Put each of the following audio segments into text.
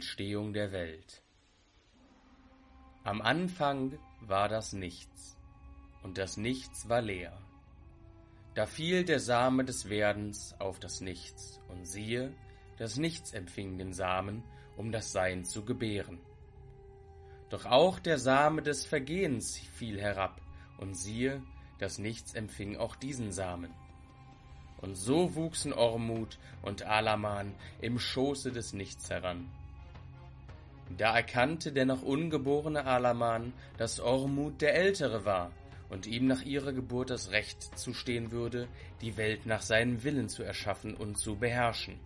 Entstehung der Welt. Am Anfang war das Nichts, und das Nichts war leer. Da fiel der Same des Werdens auf das Nichts, und siehe, das Nichts empfing den Samen, um das Sein zu gebären. Doch auch der Same des Vergehens fiel herab, und siehe, das Nichts empfing auch diesen Samen. Und so wuchsen Ormut und Alaman im Schoße des Nichts heran. Da erkannte der noch ungeborene Alaman, dass Ormut der Ältere war und ihm nach ihrer Geburt das Recht zustehen würde, die Welt nach seinem Willen zu erschaffen und zu beherrschen.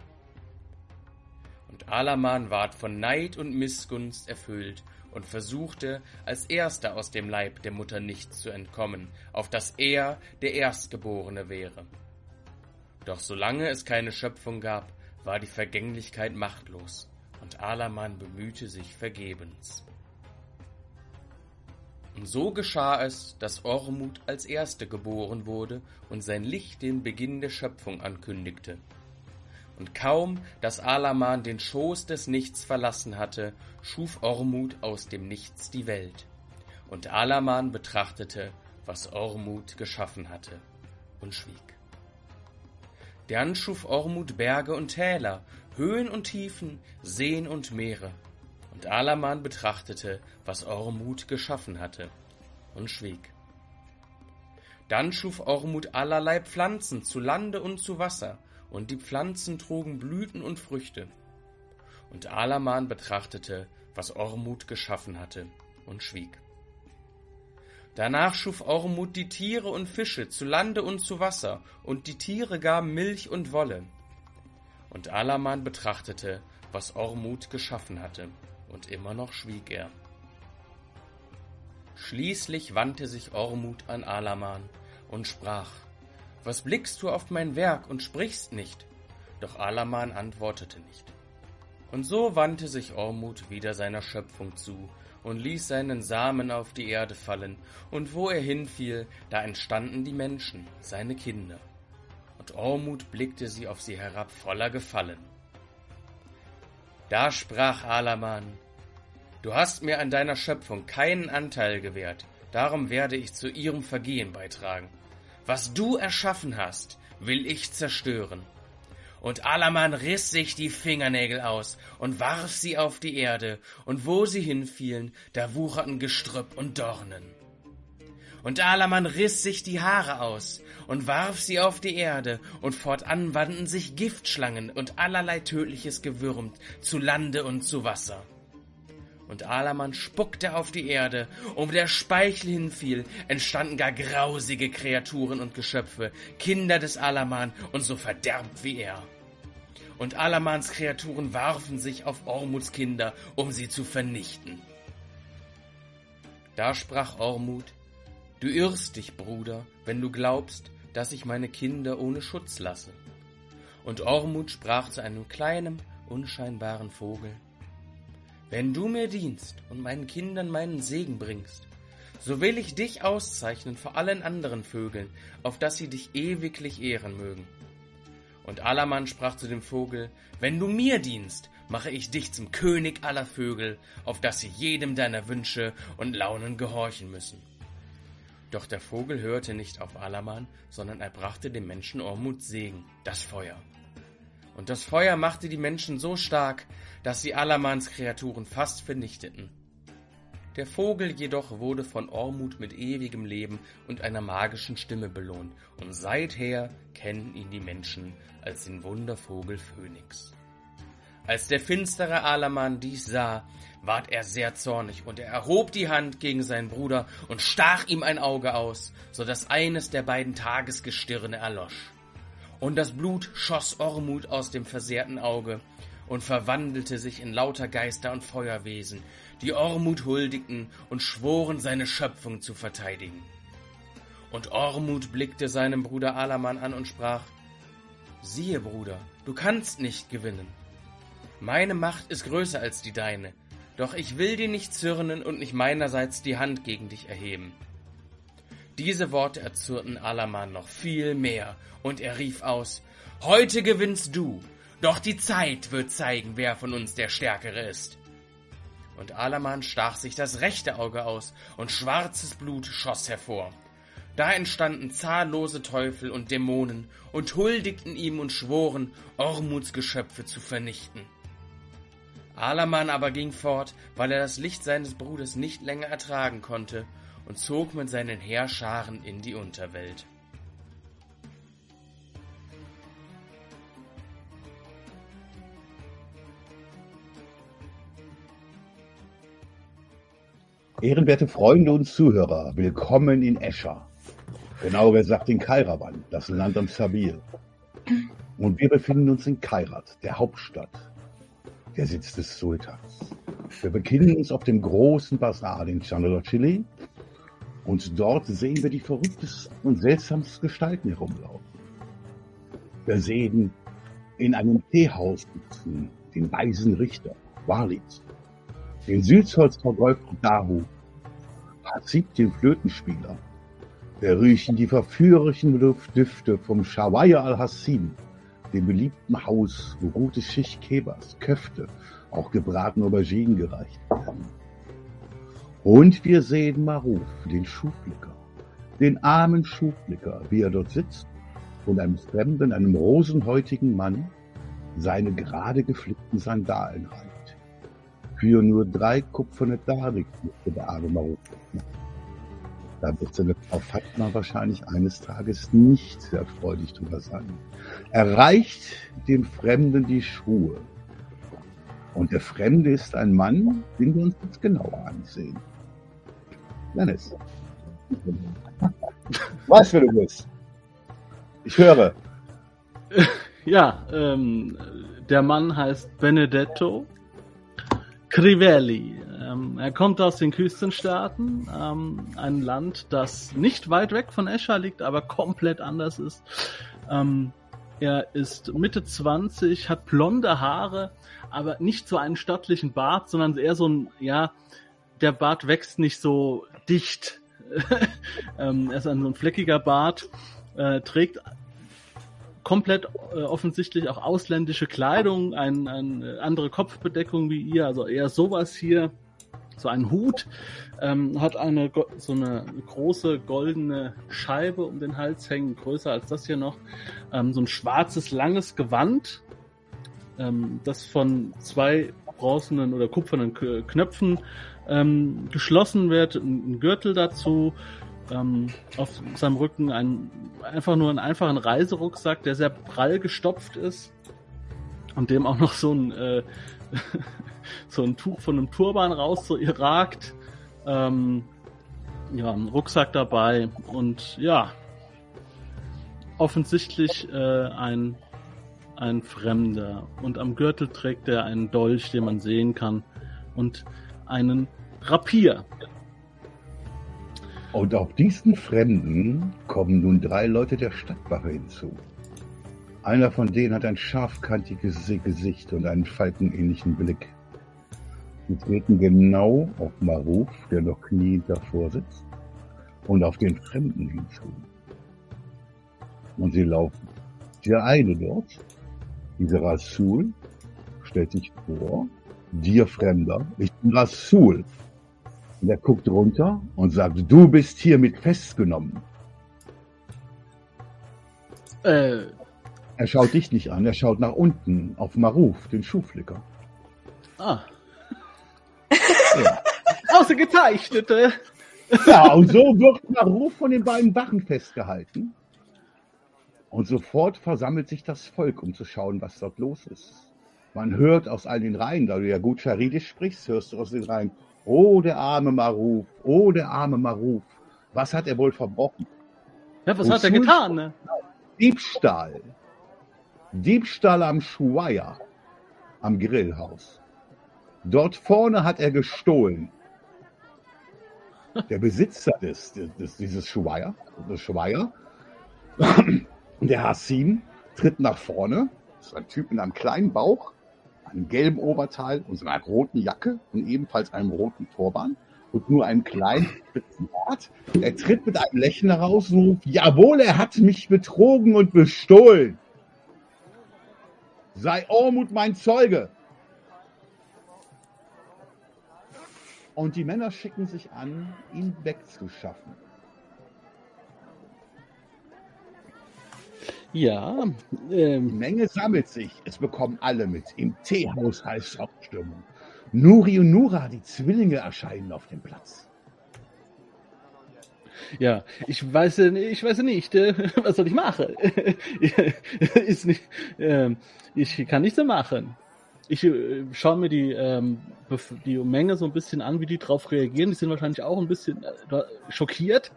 Und Alaman ward von Neid und Missgunst erfüllt und versuchte, als erster aus dem Leib der Mutter nicht zu entkommen, auf dass er der Erstgeborene wäre. Doch solange es keine Schöpfung gab, war die Vergänglichkeit machtlos, und Alaman bemühte sich vergebens. Und so geschah es, dass Ormut als Erste geboren wurde und sein Licht den Beginn der Schöpfung ankündigte. Und kaum, dass Alaman den Schoß des Nichts verlassen hatte, schuf Ormut aus dem Nichts die Welt. Und Alaman betrachtete, was Ormut geschaffen hatte, und schwieg. Dann schuf Ormud Berge und Täler, Höhen und Tiefen, Seen und Meere. Und Alaman betrachtete, was Ormud geschaffen hatte, und schwieg. Dann schuf Ormud allerlei Pflanzen zu Lande und zu Wasser, und die Pflanzen trugen Blüten und Früchte. Und Alaman betrachtete, was Ormud geschaffen hatte, und schwieg. Danach schuf Ormud die Tiere und Fische zu Lande und zu Wasser, und die Tiere gaben Milch und Wolle. Und Alaman betrachtete, was Ormud geschaffen hatte, und immer noch schwieg er. Schließlich wandte sich Ormud an Alaman und sprach, Was blickst du auf mein Werk und sprichst nicht? Doch Alaman antwortete nicht. Und so wandte sich Ormud wieder seiner Schöpfung zu und ließ seinen Samen auf die Erde fallen, und wo er hinfiel, da entstanden die Menschen, seine Kinder. Und Ormut blickte sie auf sie herab voller Gefallen. Da sprach Alaman, Du hast mir an deiner Schöpfung keinen Anteil gewährt, darum werde ich zu ihrem Vergehen beitragen. Was du erschaffen hast, will ich zerstören und Alaman riss sich die Fingernägel aus und warf sie auf die Erde, und wo sie hinfielen, da wucherten Gestrüpp und Dornen. Und Alaman riss sich die Haare aus und warf sie auf die Erde, und fortan wandten sich Giftschlangen und allerlei tödliches Gewürm zu Lande und zu Wasser. Und Alaman spuckte auf die Erde, und wo der Speichel hinfiel, entstanden gar grausige Kreaturen und Geschöpfe, Kinder des Alaman und so verderbt wie er. und Alamans Kreaturen warfen sich auf Ormuts Kinder, um sie zu vernichten. Da sprach Ormut, Du irrst dich, Bruder, wenn du glaubst, dass ich meine Kinder ohne Schutz lasse. Und Ormut sprach zu einem kleinen, unscheinbaren Vogel, Wenn du mir dienst und meinen Kindern meinen Segen bringst, so will ich dich auszeichnen vor allen anderen Vögeln, auf dass sie dich ewiglich ehren mögen. Und Alaman sprach zu dem Vogel, Wenn du mir dienst, mache ich dich zum König aller Vögel, auf dass sie jedem deiner Wünsche und Launen gehorchen müssen. Doch der Vogel hörte nicht auf Alaman, sondern er brachte dem Menschen Ormuts Segen, das Feuer. Und das Feuer machte die Menschen so stark, dass sie Alamans Kreaturen fast vernichteten. Der Vogel jedoch wurde von Ormut mit ewigem Leben und einer magischen Stimme belohnt, und seither kennen ihn die Menschen als den Wundervogel Phönix. Als der finstere Alaman dies sah, ward er sehr zornig, und er erhob die Hand gegen seinen Bruder und stach ihm ein Auge aus, so dass eines der beiden Tagesgestirne erlosch. Und das Blut schoss Ormut aus dem versehrten Auge und verwandelte sich in lauter Geister und Feuerwesen, die Ormut huldigten und schworen, seine Schöpfung zu verteidigen. Und Ormut blickte seinen Bruder Alaman an und sprach, Siehe, Bruder, du kannst nicht gewinnen. Meine Macht ist größer als die deine, doch ich will dir nicht zürnen und nicht meinerseits die Hand gegen dich erheben. Diese Worte erzürnten Alaman noch viel mehr, und er rief aus, Heute gewinnst du, doch die Zeit wird zeigen, wer von uns der Stärkere ist. Und Alaman stach sich das rechte Auge aus, und schwarzes Blut schoss hervor. Da entstanden zahllose Teufel und Dämonen und huldigten ihm und schworen, Ormuts Geschöpfe zu vernichten. Alaman aber ging fort, weil er das Licht seines Bruders nicht länger ertragen konnte, und zog mit seinen Heerscharen in die Unterwelt. Ehrenwerte Freunde und Zuhörer, willkommen in Escher. Genauer gesagt in Kairawan, das Land am Sabil. Und wir befinden uns in Kairat, der Hauptstadt, der Sitz des Sultans. Wir befinden uns auf dem großen Bazar in Chile und dort sehen wir die verrücktesten und seltsamsten Gestalten herumlaufen. Wir sehen in einem Teehaus sitzen den weisen Richter, Walid, den Südholz Dahu, Hasib den Flötenspieler. Wir riechen die verführerischen Düfte vom Shawaya al-Hassin, dem beliebten Haus, wo gute Schicht Kebabs, Köfte, auch gebratene Auberginen gereicht werden. Und wir sehen Maruf, den Schuhblicker, den armen Schuhblicker, wie er dort sitzt und einem fremden, einem rosenhäutigen Mann seine gerade geflickten Sandalen reicht. Für nur drei kupferne Darik der arme Maruf da wird seine Frau Fatma wahrscheinlich eines Tages nicht sehr freudig drüber sein. Er reicht dem Fremden die Schuhe. Und der Fremde ist ein Mann, den wir uns jetzt genauer ansehen. Dennis. Was wer du bist. Ich höre. Ja, ähm, der Mann heißt Benedetto Crivelli. Ähm, er kommt aus den Küstenstaaten, ähm, ein Land, das nicht weit weg von Escher liegt, aber komplett anders ist. Ähm, er ist Mitte 20, hat blonde Haare, aber nicht so einen stattlichen Bart, sondern eher so ein, ja, der Bart wächst nicht so dicht. ähm, er ist ein so ein fleckiger Bart, äh, trägt komplett äh, offensichtlich auch ausländische Kleidung, eine ein, andere Kopfbedeckung wie ihr, also eher sowas hier, so ein Hut, ähm, hat eine so eine große goldene Scheibe um den Hals hängen, größer als das hier noch, ähm, so ein schwarzes langes Gewand, ähm, das von zwei bronzenen oder kupfernen Knöpfen ähm, geschlossen wird, ein Gürtel dazu, ähm, auf seinem Rücken ein, einfach nur einen einfachen Reiserucksack, der sehr prall gestopft ist und dem auch noch so ein, äh, so ein Tuch von einem Turban raus so ragt. Ähm, ja, ein Rucksack dabei und ja, offensichtlich äh, ein ein Fremder und am Gürtel trägt er einen Dolch, den man sehen kann und einen Rapier. Und auf diesen Fremden kommen nun drei Leute der Stadtwache hinzu. Einer von denen hat ein scharfkantiges Gesicht und einen falkenähnlichen Blick. Sie treten genau auf Maruf, der noch kniend davor sitzt, und auf den Fremden hinzu. Und sie laufen. Der eine dort, dieser Rasul, stellt sich vor, dir Fremder, ich bin Rasul. Und er guckt runter und sagt, du bist hiermit festgenommen. Äh, Er schaut dich nicht an, er schaut nach unten auf Maruf, den Schuhflicker. ah, Ja. ausgezeichnete. Ja, und so wird Maruf von den beiden Wachen festgehalten. Und sofort versammelt sich das Volk, um zu schauen, was dort los ist. Man hört aus all den Reihen, da du ja gut Charidisch sprichst, hörst du aus den Reihen, oh, der arme Maruf, oh, der arme Maruf. Was hat er wohl verbrochen? Ja, was hat er getan, ne? Diebstahl. Diebstahl am Schuaya, am Grillhaus. Dort vorne hat er gestohlen. Der Besitzer des, des, dieses Schuaya, des Schuaya, der Hassim, tritt nach vorne. Das ist ein Typ mit einem kleinen Bauch, einem gelben Oberteil und einer roten Jacke und ebenfalls einem roten Turban und nur einem kleinen Bart. Er tritt mit einem Lächeln heraus und ruft, jawohl, er hat mich betrogen und bestohlen. Sei Ormut mein Zeuge. Und die Männer schicken sich an, ihn wegzuschaffen. Ja, Die ähm, Menge sammelt sich. Es bekommen alle mit. Im Teehaus heißt Hauptstimmung. Nuri und Nura, die Zwillinge, erscheinen auf dem Platz. Ja, ich weiß, äh, ich weiß nicht, äh, was soll ich machen? Ist nicht, ähm, ich kann nichts machen. Ich äh, schaue mir die, ähm, die Menge so ein bisschen an, wie die drauf reagieren. Die sind wahrscheinlich auch ein bisschen schockiert.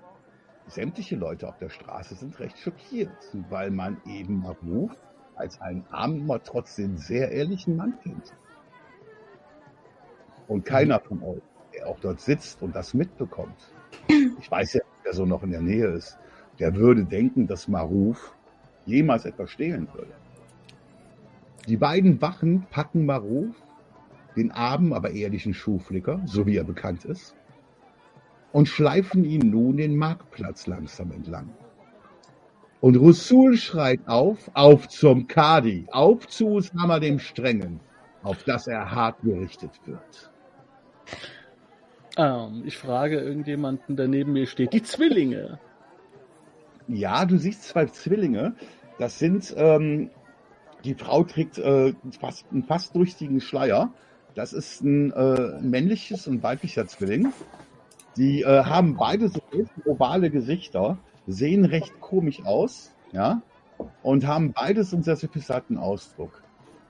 Sämtliche Leute auf der Straße sind recht schockiert, weil man eben Maruf als einen armen, aber trotzdem sehr ehrlichen Mann kennt. Und keiner von euch, der auch dort sitzt und das mitbekommt, ich weiß ja, wer so noch in der Nähe ist, der würde denken, dass Maruf jemals etwas stehlen würde. Die beiden Wachen packen Maruf, den armen, aber ehrlichen Schuhflicker, so wie er bekannt ist, und schleifen ihn nun den Marktplatz langsam entlang. Und Rusul schreit auf, auf zum Kadi, auf zu Usama dem Strengen, auf das er hart gerichtet wird. Ähm, ich frage irgendjemanden, der neben mir steht. Die Zwillinge. Ja, du siehst zwei Zwillinge. Das sind, ähm, die Frau trägt äh, fast, einen fast durchsichtigen Schleier. Das ist ein äh, männliches und weiblicher Zwilling. Die äh, haben beide so ovale Gesichter, sehen recht komisch aus, ja, und haben beide so einen sehr suffisanten Ausdruck.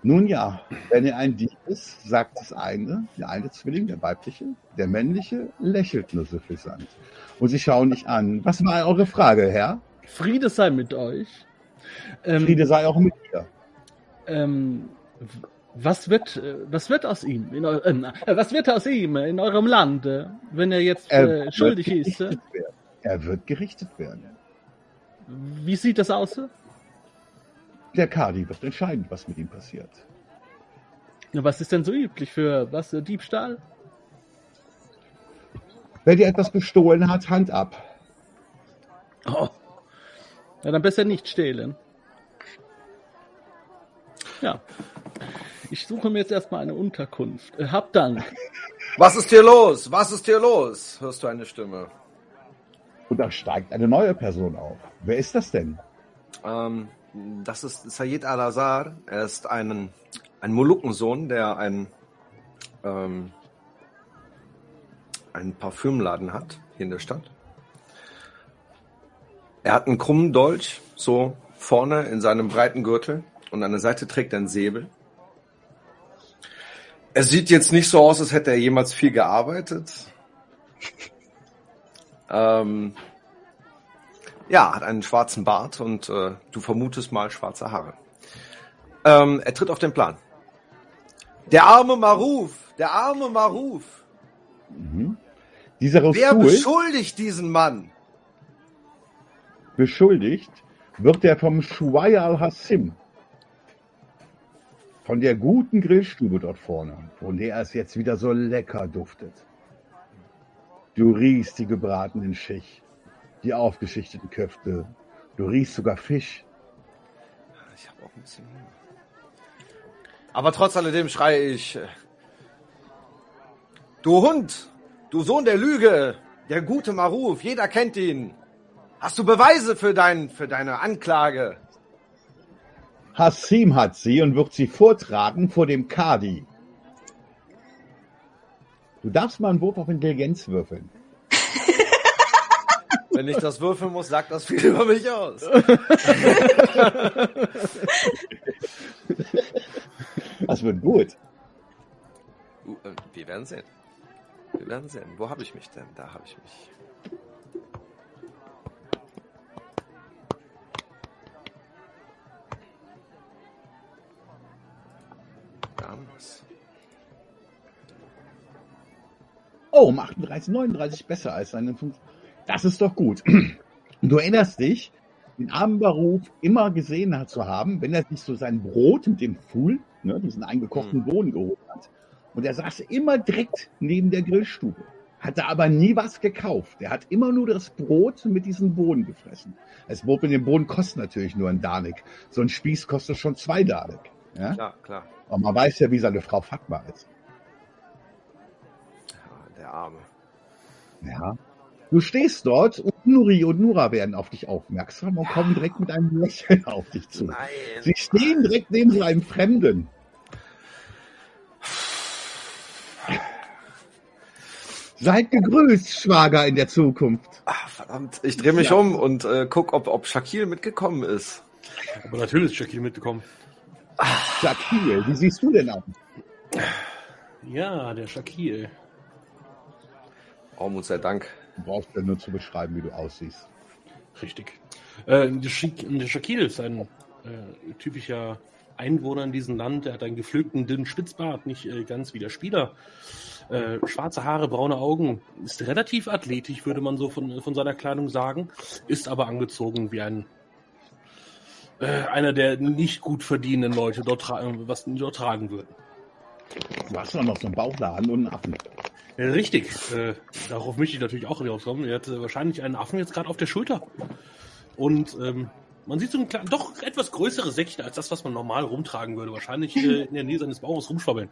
Nun ja, wenn er ein Dieb ist, sagt das eine, der eine Zwilling, der weibliche, der männliche lächelt nur suffisant. Und sie schauen nicht an. Was war eure Frage, Herr? Friede sei mit euch. Ähm, Friede sei auch mit dir. ähm, was wird, äh, was wird aus ihm? In äh, was wird aus ihm in eurem Lande, wenn er jetzt Er äh, schuldig ist? werden. Er wird gerichtet werden. Wie sieht das aus? Der Kadi wird entscheiden, was mit ihm passiert. Ja, Was ist denn so üblich für was? äh, Diebstahl? Wer dir etwas bestohlen hat, Hand ab. Oh. Ja, dann besser nicht stehlen. Ja. Ich suche mir jetzt erstmal eine Unterkunft. Äh, hab Dank. Was ist hier los? Was ist hier los? Hörst du eine Stimme? Und da steigt eine neue Person auf. Wer ist das denn? Ähm, das ist Sayed Al-Azhar. Er ist ein, ein Moluckensohn, der ein, ähm, einen Parfümladen hat hier in der Stadt. Er hat einen krummen Dolch, so vorne in seinem breiten Gürtel und an der Seite trägt er einen Säbel. Er sieht jetzt nicht so aus, als hätte er jemals viel gearbeitet. Ähm, ja, hat einen schwarzen Bart und äh, du vermutest mal schwarze Haare. Ähm, er tritt auf den Plan. Der arme Maruf, der arme Maruf. Mhm. Dieser Wer Rasul, beschuldigt diesen Mann? beschuldigt, wird er vom Shuwaya al-Hassim, von der guten Grillstube dort vorne, von der es jetzt wieder so lecker duftet. Du riechst die gebratenen Schich, die aufgeschichteten Köfte, du riechst sogar Fisch. Ich habe auch ein bisschen Hunger. Aber trotz alledem schreie ich: äh, Du Hund, du Sohn der Lüge, der gute Maruf, jeder kennt ihn. Hast du Beweise für, dein, für deine Anklage? Hassim hat sie und wird sie vortragen vor dem Kadi. Du darfst mal einen Wurf auf Intelligenz würfeln. Wenn ich das würfeln muss, sagt das viel über mich aus. Das wird gut. Uh, äh, wir werden sehen. Wir werden sehen. Wo habe ich mich denn? Da habe ich mich. Ganz. Oh, um 38, 39 besser als seine 5. Das ist doch gut. Du erinnerst dich, den armen Baruf immer gesehen hat zu haben, wenn er sich so sein Brot mit dem Fuhl, ne, diesen eingekochten Bohnen geholt hat. Und er saß immer direkt neben der Grillstube. Hatte aber nie was gekauft. Er hat immer nur das Brot mit diesen Bohnen gefressen. Das Brot mit dem Bohnen kostet natürlich nur ein Danik. So ein Spieß kostet schon zwei Danik. Ja? Klar, klar. Und man weiß ja, wie seine Frau Fatma ist. Ja, der Arme. Ja. Du stehst dort und Nuri und Nura werden auf dich aufmerksam und kommen direkt mit einem Lächeln auf dich zu. Nein. Sie stehen direkt neben so einem Fremden. Seid gegrüßt, Schwager in der Zukunft. Ah, verdammt. Ich drehe mich Ja. um und äh, guck, ob, ob Shakil mitgekommen ist. Aber natürlich ist Jackie mitgekommen. Shakil, wie siehst du denn aus? Ja, der Shakil. Raum sei Dank. Du brauchst ja nur zu beschreiben, wie du aussiehst. Richtig. Äh, Shakil ist ein äh, typischer Einwohner in diesem Land. Er hat einen gepflückten, dünnen Spitzbart, nicht äh, ganz wie der Spieler. Äh, schwarze Haare, braune Augen. Ist relativ athletisch, würde man so von, von seiner Kleidung sagen. Ist aber angezogen wie ein äh, einer der nicht gut verdienenden Leute dort, tra was dort tragen würden. Du hast doch noch so einen Bauchladen und einen Affen. Ja, richtig. Äh, darauf möchte ich natürlich auch drauf kommen. Er hat äh, wahrscheinlich einen Affen jetzt gerade auf der Schulter. Und ähm, man sieht so ein klein, doch etwas größere Säckchen als das, was man normal rumtragen würde. Wahrscheinlich äh, in der Nähe seines Bauches rumschwabbeln.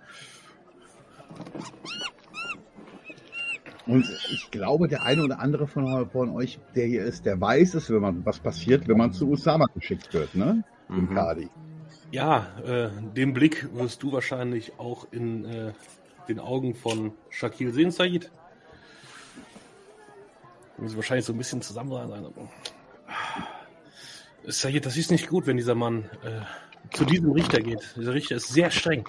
Und ich glaube, der eine oder andere von, von euch, der hier ist, der weiß es, wenn man was passiert, wenn man zu Usama geschickt wird, ne? Im Mhm. Kadi. Ja, äh, den Blick wirst du wahrscheinlich auch in äh, den Augen von Shakil sehen, Said. Müssen sie wahrscheinlich so ein bisschen zusammen sein. Said, das ist nicht gut, wenn dieser Mann äh, zu diesem Richter geht. Dieser Richter ist sehr streng.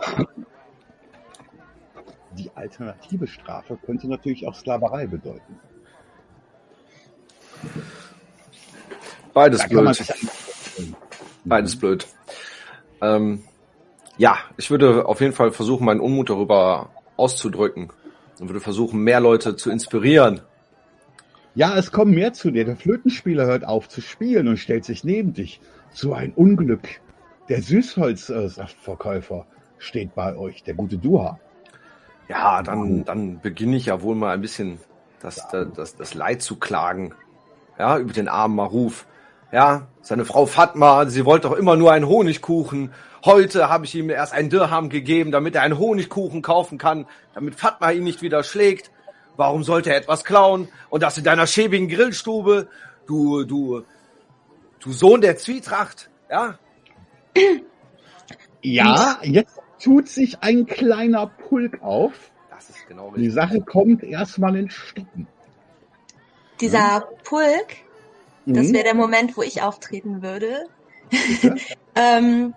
Die alternative Strafe könnte natürlich auch Sklaverei bedeuten. Beides Da blöd. Beides blöd. Ähm, ja, ich würde auf jeden Fall versuchen, meinen Unmut darüber auszudrücken. Und würde versuchen, mehr Leute zu inspirieren. Ja, es kommen mehr zu dir. Der Flötenspieler hört auf zu spielen und stellt sich neben dich. So ein Unglück. Der Süßholzsaftverkäufer steht bei euch, der gute Duha. Ja, dann, dann beginne ich ja wohl mal ein bisschen das, das, das, das Leid zu klagen. Ja, über den armen Maruf. Ja, seine Frau Fatma, sie wollte doch immer nur einen Honigkuchen. Heute habe ich ihm erst einen Dirham gegeben, damit er einen Honigkuchen kaufen kann, damit Fatma ihn nicht wieder schlägt. Warum sollte er etwas klauen? Und das in deiner schäbigen Grillstube? Du, du, du Sohn der Zwietracht. Ja, Ja, jetzt tut sich ein kleiner Pulk auf. das ist genau Die richtig. Sache kommt erstmal in Stocken. Dieser Pulk, das Mhm. wäre der Moment, wo ich auftreten würde. Ähm,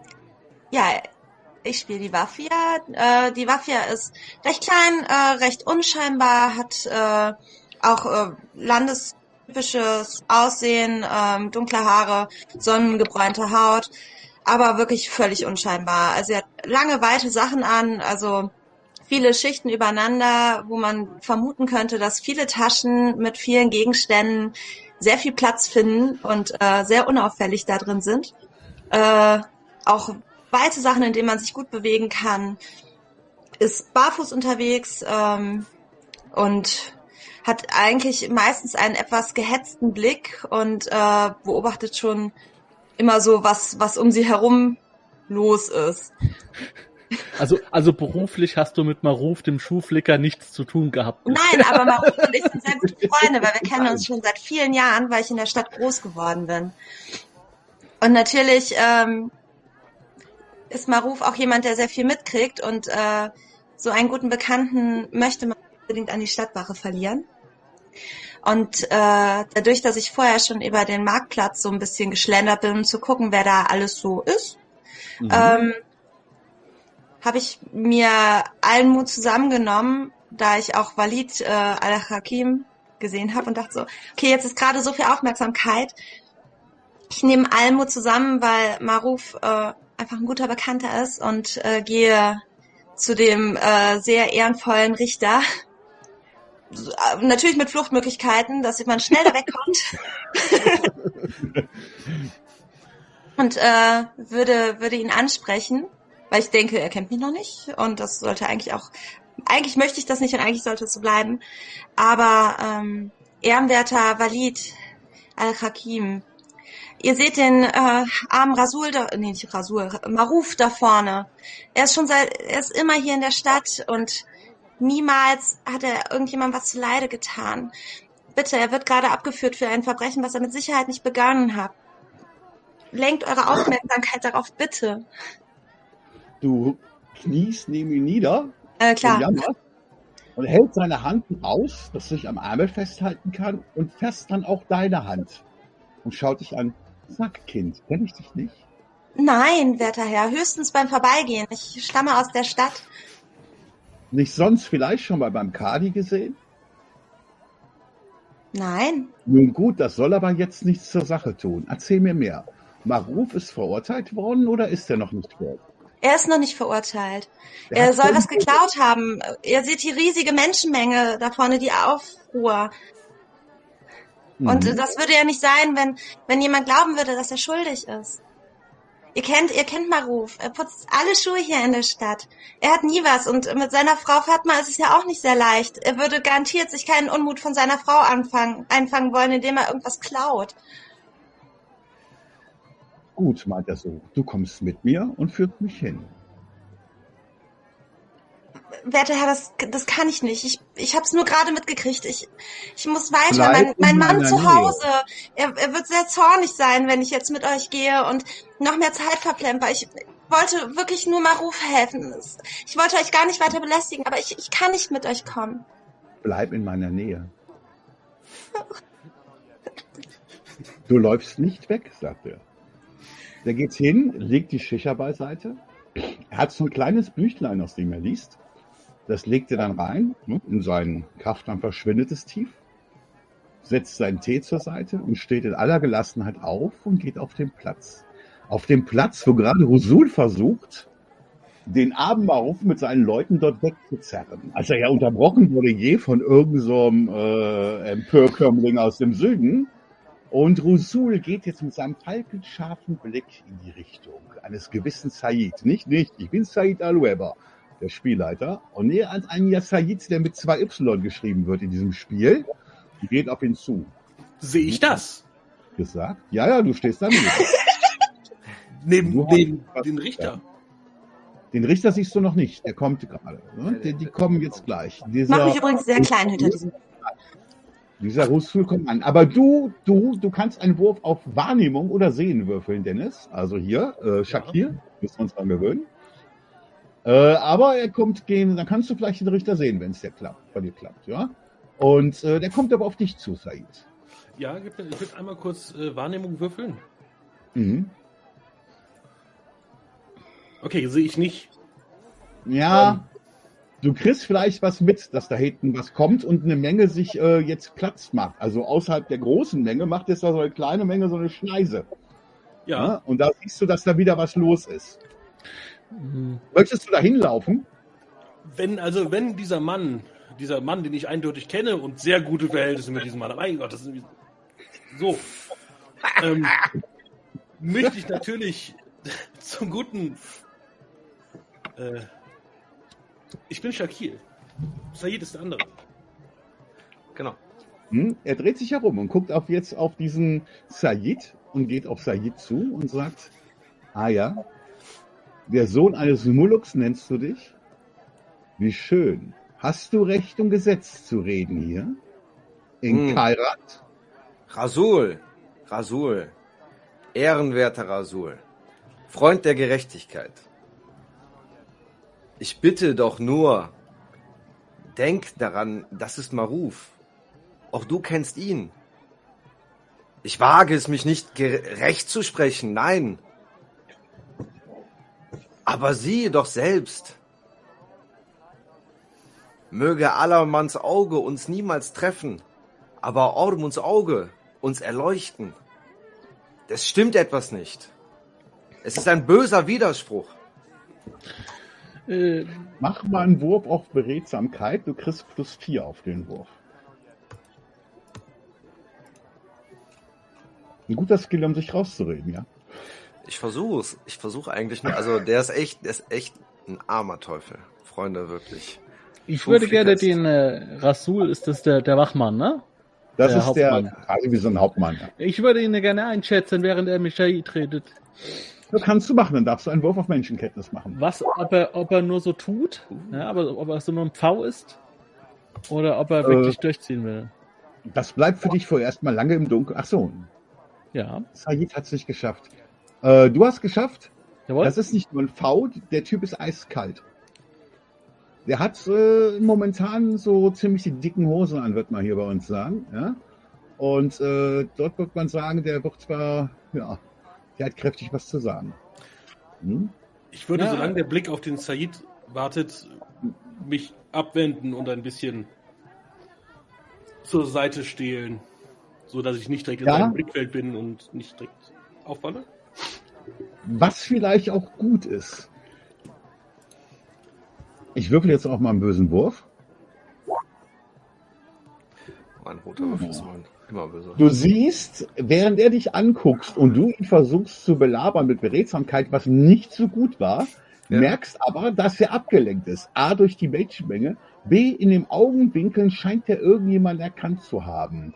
ja, ich spiele die Wafia. Äh, die Wafia ist recht klein, äh, recht unscheinbar, hat äh, auch äh, landestypisches Aussehen, ähm, dunkle Haare, sonnengebräunte Haut. aber wirklich völlig unscheinbar. Also sie hat lange, weite Sachen an, also viele Schichten übereinander, wo man vermuten könnte, dass viele Taschen mit vielen Gegenständen sehr viel Platz finden und äh, sehr unauffällig da drin sind. Äh, auch weite Sachen, in denen man sich gut bewegen kann. Ist barfuß unterwegs ähm, und hat eigentlich meistens einen etwas gehetzten Blick und äh, beobachtet schon immer so, was, was um sie herum los ist. Also, also beruflich hast du mit Maruf, dem Schuhflicker, nichts zu tun gehabt. Nein, aber Maruf und ich sind sehr gute Freunde, weil wir kennen uns schon seit vielen Jahren, weil ich in der Stadt groß geworden bin. Und natürlich ähm, ist Maruf auch jemand, der sehr viel mitkriegt und äh, so einen guten Bekannten möchte man unbedingt an die Stadtwache verlieren. Und äh, dadurch, dass ich vorher schon über den Marktplatz so ein bisschen geschlendert bin, um zu gucken, wer da alles so ist, mhm. ähm, habe ich mir allen Mut zusammengenommen, da ich auch Walid äh, al-Hakim gesehen habe und dachte so, okay, jetzt ist gerade so viel Aufmerksamkeit. Ich nehme allen Mut zusammen, weil Maruf äh, einfach ein guter Bekannter ist und äh, gehe zu dem äh, sehr ehrenvollen Richter. Natürlich mit Fluchtmöglichkeiten, dass man schnell da wegkommt. und äh, würde, würde ihn ansprechen weil ich denke, er kennt mich noch nicht und das sollte eigentlich auch, eigentlich möchte ich das nicht und eigentlich sollte es so bleiben. Aber ähm, ehrenwerter Walid Al-Hakim, ihr seht den äh, armen Rasul, da, nee, nicht Rasul, Maruf da vorne. Er ist schon seit, er ist immer hier in der Stadt und niemals hat er irgendjemand was zu Leide getan. Bitte, er wird gerade abgeführt für ein Verbrechen, was er mit Sicherheit nicht begangen hat. Lenkt eure Aufmerksamkeit darauf, bitte. Du kniest neben ihm nieder äh, klar. und und hält seine Hand aus, dass sich am Ärmel festhalten kann und fest dann auch deine Hand und schaut dich an. Sag, Kind, kenne ich dich nicht? Nein, werter Herr, höchstens beim Vorbeigehen. Ich stamme aus der Stadt. Nicht sonst vielleicht schon mal beim Kadi gesehen? Nein. Nun gut, das soll aber jetzt nichts zur Sache tun. Erzähl mir mehr. Maruf ist verurteilt worden oder ist er noch nicht verurteilt? Er ist noch nicht verurteilt. Der er soll was geklaut haben. Ihr seht die riesige Menschenmenge da vorne, die Aufruhr. Mhm. Und das würde ja nicht sein, wenn, wenn jemand glauben würde, dass er schuldig ist. Ihr kennt, ihr kennt Maruf. Er putzt alle Schuhe hier in der Stadt. Er hat nie was und mit seiner Frau Fatma ist es ja auch nicht sehr leicht. Er würde garantiert sich keinen Unmut von seiner Frau anfangen, einfangen wollen, indem er irgendwas klaut. Gut, meint er so, du kommst mit mir und führt mich hin. Werter Herr, das, das kann ich nicht. Ich, ich habe es nur gerade mitgekriegt. Ich, ich muss weiter. Mein, mein Mann zu Hause, er, er wird sehr zornig sein, wenn ich jetzt mit euch gehe und noch mehr Zeit verplemper. Ich wollte wirklich nur mal Ruf helfen. Ich wollte euch gar nicht weiter belästigen, aber ich, ich kann nicht mit euch kommen. Bleib in meiner Nähe. Du läufst nicht weg, sagt er. Der geht hin, legt die Schicher beiseite. Er hat so ein kleines Büchlein, aus dem er liest. Das legt er dann rein ne, in seinen Kraft, dann verschwindet es tief. Setzt seinen Tee zur Seite und steht in aller Gelassenheit auf und geht auf den Platz. Auf dem Platz, wo gerade Rusul versucht, den Abendmauf mit seinen Leuten dort wegzuzerren. Als er ja unterbrochen wurde je von irgendeinem so äh, Empörkömmling aus dem Süden, und Rusul geht jetzt mit seinem falkenscharfen Blick in die Richtung eines gewissen Said. Nicht, nicht, ich bin Said Al-Weber, der Spielleiter. Und näher als einen Said, der mit zwei Y geschrieben wird in diesem Spiel, geht auf ihn zu. Sehe ich das? Gesagt? Ja, ja, du stehst da neben neben den Richter. Den Richter siehst du noch nicht, der kommt gerade. Ne? Die, die, kommen jetzt gleich. Dieser Mach mich übrigens sehr klein hinter diesem dieser Rußflug kommt an. Aber du, du, du kannst einen Wurf auf Wahrnehmung oder Sehen würfeln, Dennis. Also hier, äh, Shakir, müssen wir uns dran gewöhnen. Äh, aber er kommt gehen, dann kannst du vielleicht den Richter sehen, wenn es dir klappt, bei dir klappt, ja. Und äh, der kommt aber auf dich zu, Said. Ja, ich würde einmal kurz äh, Wahrnehmung würfeln. Mhm. Okay, sehe ich nicht. Ja, ähm, du kriegst vielleicht was mit, dass da hinten was kommt und eine Menge sich äh, jetzt Platz macht. Also außerhalb der großen Menge macht jetzt da so eine kleine Menge so eine Schneise. Ja, Ja, und da siehst du, dass da wieder was los ist. Mhm. Möchtest du da hinlaufen? wenn, also wenn dieser Mann, dieser Mann, den ich eindeutig kenne und sehr gute Verhältnisse mit diesem Mann, habe, mein Gott, das ist so, ähm, möchte ich natürlich zum guten, äh, ich bin Shakil. Said ist der andere. Genau. Hm? Er dreht sich herum und guckt auf jetzt auf diesen Said und geht auf Said zu und sagt, ah ja, der Sohn eines Muluks nennst du dich? Wie schön. Hast du Recht und Gesetz zu reden hier? In Hm. Kairat? Rasul, Rasul, ehrenwerter Rasul, Freund der Gerechtigkeit. Ich bitte doch nur, denk daran, das ist Maruf. Auch du kennst ihn. Ich wage es mich nicht gerecht zu sprechen, nein. Aber siehe doch selbst. Möge Allermanns Auge uns niemals treffen, aber Ormunds Auge uns erleuchten. Es stimmt etwas nicht. Es ist ein böser Widerspruch. Äh, Mach mal einen Wurf auf Beredsamkeit. Du kriegst plus vier auf den Wurf. Ein guter Skill, um sich rauszureden, ja. Ich versuche es. Ich versuche eigentlich nur. Also der ist echt, der ist echt ein armer Teufel. Freunde, wirklich. ich würde gerne den äh, Rasul, ist das der, der Wachmann, ne? Das Der ist der, Hauptmann. quasi wie so ein Hauptmann. Ja. Ich würde ihn gerne einschätzen, während er mich Shahid redet. Das kannst du machen, dann darfst du einen Wurf auf Menschenkenntnis machen. Was, ob er, ob er nur so tut, ja, aber ob er so nur ein Pfau ist, oder ob er Äh. wirklich durchziehen will. Das bleibt für dich vorerst mal lange im Dunkeln. Ach so, Ja, Said hat es nicht geschafft. Äh, du hast geschafft. jawohl. Das ist nicht nur ein V, der Typ ist eiskalt. Der hat äh, momentan so ziemlich die dicken Hosen an, wird man hier bei uns sagen. Ja? Und äh, dort wird man sagen, der wird zwar, ja, der hat kräftig was zu sagen. Hm? Ich würde, Ja. solange der Blick auf den Said wartet, mich abwenden und ein bisschen zur Seite stehlen, so dass ich nicht direkt in Ja. seinem Blickfeld bin und nicht direkt auffalle. Was vielleicht auch gut ist. Ich würfel jetzt auch mal einen bösen Wurf. Mein roter Würfel ist immer, immer böse. Du siehst, während er dich anguckst und du ihn versuchst zu belabern mit Beredsamkeit, was nicht so gut war, Ja. merkst aber, dass er abgelenkt ist. A, durch die Menschenmenge. B, in den Augenwinkeln scheint er irgendjemand erkannt zu haben.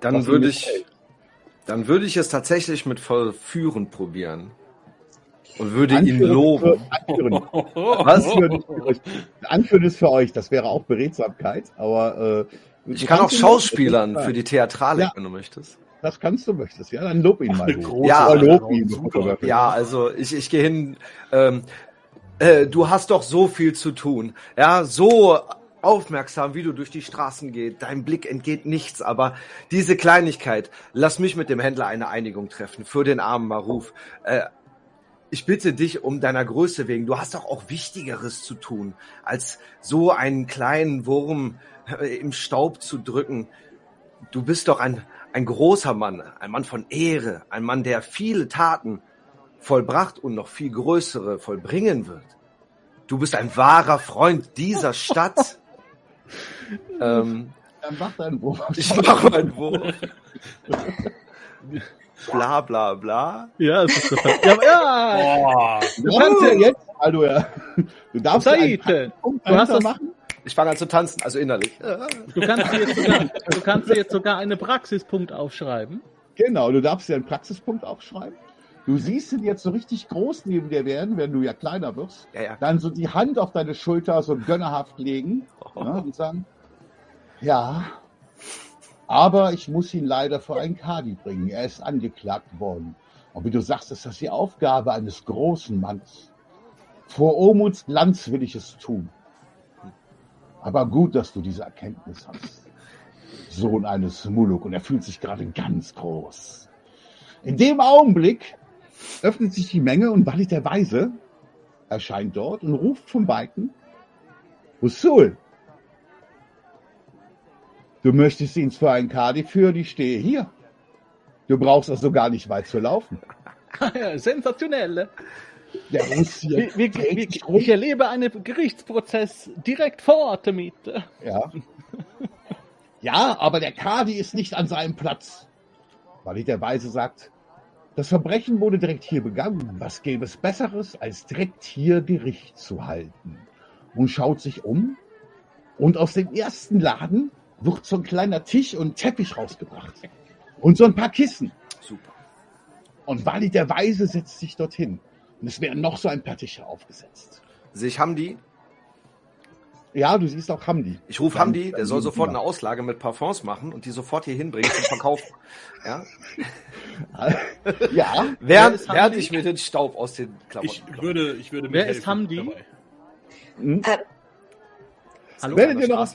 Dann würde ich, gefällt. Dann würde ich es tatsächlich mit Vollführen probieren. Und würde ihn Anführen loben. Für, anführen. Was? Anführen ist für euch. Anführen ist für euch, das wäre auch Beredsamkeit, aber äh, Ich kann auch ihn- Schauspielern für die Theatralik, Ja. wenn du möchtest. Das kannst du möchtest, ja, dann lob ihn mal. Große Ja, lob ihn. Ja, also ich, ich gehe hin. Ähm, äh, du hast doch so viel zu tun. Ja, so aufmerksam, wie du durch die Straßen gehst. Dein Blick entgeht nichts, aber diese Kleinigkeit, lass mich mit dem Händler eine Einigung treffen für den armen Maruf. Äh, ich bitte dich um deiner Größe wegen. Du hast doch auch Wichtigeres zu tun, als so einen kleinen Wurm äh, im Staub zu drücken. Du bist doch ein, ein großer Mann, ein Mann von Ehre, ein Mann, der viele Taten vollbracht und noch viel größere vollbringen wird. Du bist ein wahrer Freund dieser Stadt. ähm, Dann mach deinen Wurf. ich mache meinen Wurf. Bla bla bla. Ja, es ist so. ja, ja, Boah. Du kannst ja jetzt, also ja, du darfst Said, du Punkt hast das, machen. Ich fange an zu tanzen, also innerlich. du kannst dir jetzt sogar, du kannst dir jetzt sogar einen Praxispunkt aufschreiben. Genau, du darfst dir einen Praxispunkt aufschreiben. Du siehst ihn jetzt so richtig groß neben dir werden, wenn du ja kleiner wirst. Ja, ja. Dann so die Hand auf deine Schulter so gönnerhaft legen ne, und sagen, ja, aber ich muss ihn leider vor einen Kadi bringen. Er ist angeklagt worden. Und wie du sagst, ist das die Aufgabe eines großen Mannes. Vor Omuts Glanz will ich es tun. Aber gut, dass du diese Erkenntnis hast. Sohn eines Muluk und er fühlt sich gerade ganz groß. In dem Augenblick öffnet sich die Menge und Walid der Weise erscheint dort und ruft von Weitem, Usul, du möchtest ihn für einen Kadi führen, ich stehe hier. Du brauchst also gar nicht weit zu laufen. ja, sensationell. Der Russier wie, sich rum. ich erlebe einen Gerichtsprozess direkt vor Ort damit. Ja. ja, aber der Kadi ist nicht an seinem Platz. Weil der Weise sagt, das Verbrechen wurde direkt hier begangen. Was gäbe es Besseres, als direkt hier Gericht zu halten? Und schaut sich um. Und aus dem ersten Laden wird so ein kleiner Tisch und ein Teppich rausgebracht. Und so ein paar Kissen. Super. Und Wally der Weise setzt sich dorthin. Und es werden noch so ein paar Tische aufgesetzt. Sehe ich Hamdi? Ja, du siehst auch Hamdi. Ich rufe Hamdi, der soll sofort eine. Auslage mit Parfums machen und die sofort hier hinbringen zum Verkaufen. Ja? Ja, Während, ist während Hamdi? ich mir den Staub aus den Klamotten Ich würde, ich würde Wer ist Hamdi? hm. Hallo? Werdet ihr noch was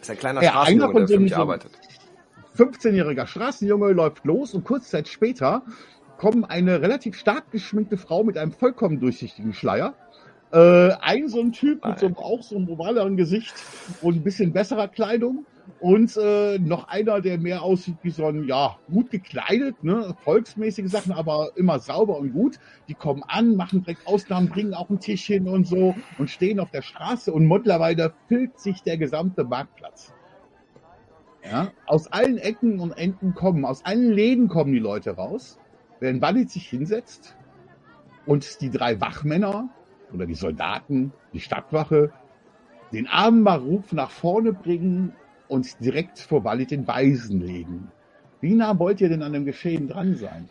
Ist ein kleiner Ja, einer Straßenjunge, von der für mich arbeitet. 15-jähriger Straßenjunge läuft los und kurz Zeit später kommen eine relativ stark geschminkte Frau mit einem vollkommen durchsichtigen Schleier, äh, ein so ein Typ mit so einem, auch so einem normaleren Gesicht und ein bisschen besserer Kleidung und äh, noch einer, der mehr aussieht wie so ein, ja, gut gekleidet, ne, volksmäßige Sachen, aber immer sauber und gut. Die kommen an, machen direkt Ausnahmen, bringen auch einen Tisch hin und so und stehen auf der Straße und mittlerweile füllt sich der gesamte Marktplatz. Ja, aus allen Ecken und Enden kommen, aus allen Läden kommen die Leute raus, während Walid sich hinsetzt und die drei Wachmänner oder die Soldaten, die Stadtwache, den armen Maruf nach vorne bringen und direkt vor Walid den Weisen legen. Wie nah wollt ihr denn an dem Geschehen dran sein?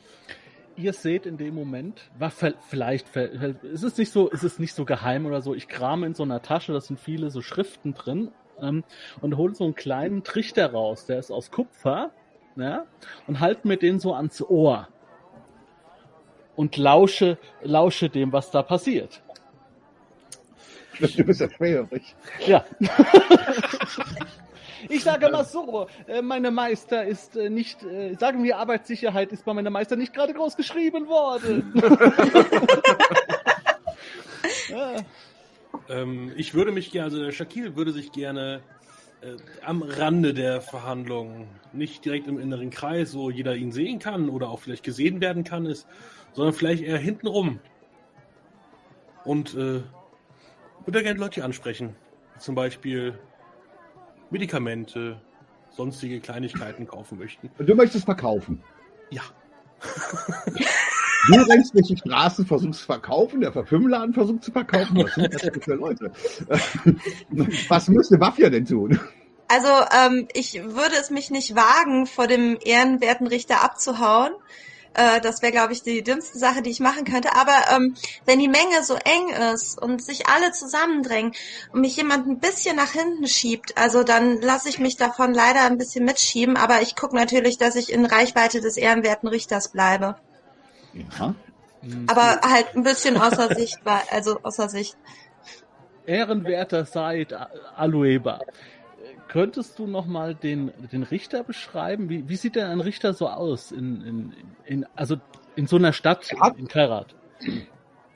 Ihr seht in dem Moment, ver- vielleicht, ver- es ist nicht so, es ist nicht so geheim oder so. Ich krame in so einer Tasche, da sind viele so Schriften drin ähm, und hole so einen kleinen Trichter raus, der ist aus Kupfer, ja, und halte mir den so ans Ohr und lausche, lausche dem, was da passiert. Du bist ja schwerhörig. Ja. Ich sage mal so, äh, meine Meister ist äh, nicht, äh, sagen wir Arbeitssicherheit ist bei meiner Meister nicht gerade groß geschrieben worden. ja. Ähm, ich würde mich gerne, also der Shakil würde sich gerne äh, am Rande der Verhandlungen, nicht direkt im inneren Kreis, wo jeder ihn sehen kann oder auch vielleicht gesehen werden kann, ist, sondern vielleicht eher hintenrum. Und äh, würde gerne Leute ansprechen. Zum Beispiel Medikamente, sonstige Kleinigkeiten kaufen möchten. Und du möchtest verkaufen. Ja. Du rennst durch die Straßen, versuchst zu verkaufen, der Parfümladen versucht zu verkaufen. Was sind das denn für Leute? Was müsste Mafia denn tun? Also ähm, ich würde es mich nicht wagen, vor dem ehrenwerten Richter abzuhauen. Äh, das wäre, glaube ich, die dümmste Sache, die ich machen könnte. Aber ähm, wenn die Menge so eng ist und sich alle zusammendrängen und mich jemand ein bisschen nach hinten schiebt, also dann lasse ich mich davon leider ein bisschen mitschieben. Aber ich gucke natürlich, dass ich in Reichweite des ehrenwerten Richters bleibe. Ja. Aber halt ein bisschen außer Sicht, also außer Sicht. Ehrenwerter Said Alueba. Könntest du noch mal den, den Richter beschreiben? Wie, wie sieht denn ein Richter so aus in, in, in also in so einer Stadt Ja. in Kairat?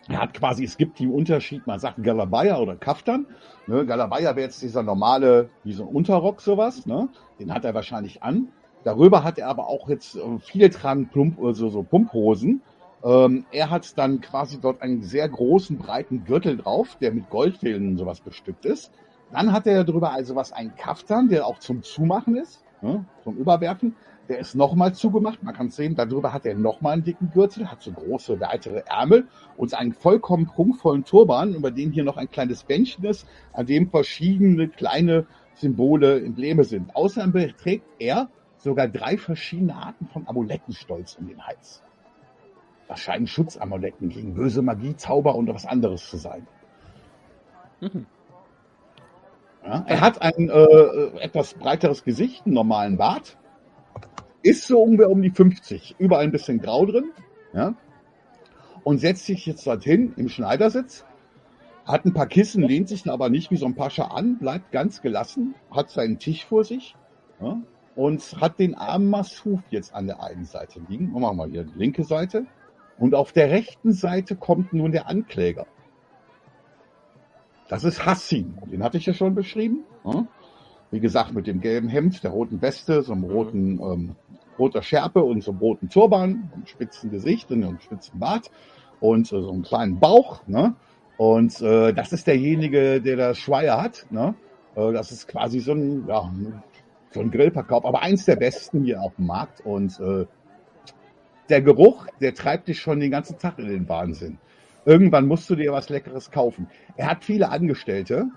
Er hat quasi, es gibt den Unterschied, man sagt Galabaya oder Kaftan. Ne, Galabaya wäre jetzt dieser normale, wie so ein Unterrock sowas, ne? Den hat er wahrscheinlich an. Darüber hat er aber auch jetzt, äh, viele tragen Plump, also so Pumphosen. Ähm, er hat dann quasi dort einen sehr großen, breiten Gürtel drauf, der mit Goldfäden und sowas bestückt ist. Dann hat er darüber also was, einen Kaftan, der auch zum Zumachen ist, ne? zum Überwerfen. Der ist nochmal zugemacht, man kann sehen, darüber hat er nochmal einen dicken Gürtel, hat so große, weitere Ärmel und einen vollkommen prunkvollen Turban, über dem hier noch ein kleines Bändchen ist, an dem verschiedene kleine Symbole, Embleme sind. Außerdem trägt er sogar drei verschiedene Arten von Amulettenstolz um den Hals. Das scheinen Schutzamuletten gegen böse Magie, Zauber und was anderes zu sein. Mhm. Ja, er hat ein äh, etwas breiteres Gesicht, einen normalen Bart, ist so ungefähr um die 50, überall ein bisschen grau drin, ja, und setzt sich jetzt dorthin im Schneidersitz, hat ein paar Kissen, lehnt sich aber nicht wie so ein Pascha an, bleibt ganz gelassen, hat seinen Tisch vor sich ja, und hat den armen Massouf jetzt an der einen Seite liegen. Machen wir mal hier die linke Seite. Und auf der rechten Seite kommt nun der Ankläger. Das ist Hassin, den hatte ich ja schon beschrieben. Ja. Wie gesagt, mit dem gelben Hemd, der roten Weste, so einem roten ähm, roter Schärpe und so einem roten Turban, einem spitzen Gesicht und einem spitzen Bart und äh, so einen kleinen Bauch. Ne? Und äh, das ist derjenige, der das Schweier hat. Ne? Äh, das ist quasi so ein, ja, so ein Grillverkauf, aber eins der besten hier auf dem Markt. Und äh, der Geruch, der treibt dich schon den ganzen Tag in den Wahnsinn. Irgendwann musst du dir was Leckeres kaufen. Er hat viele Angestellte.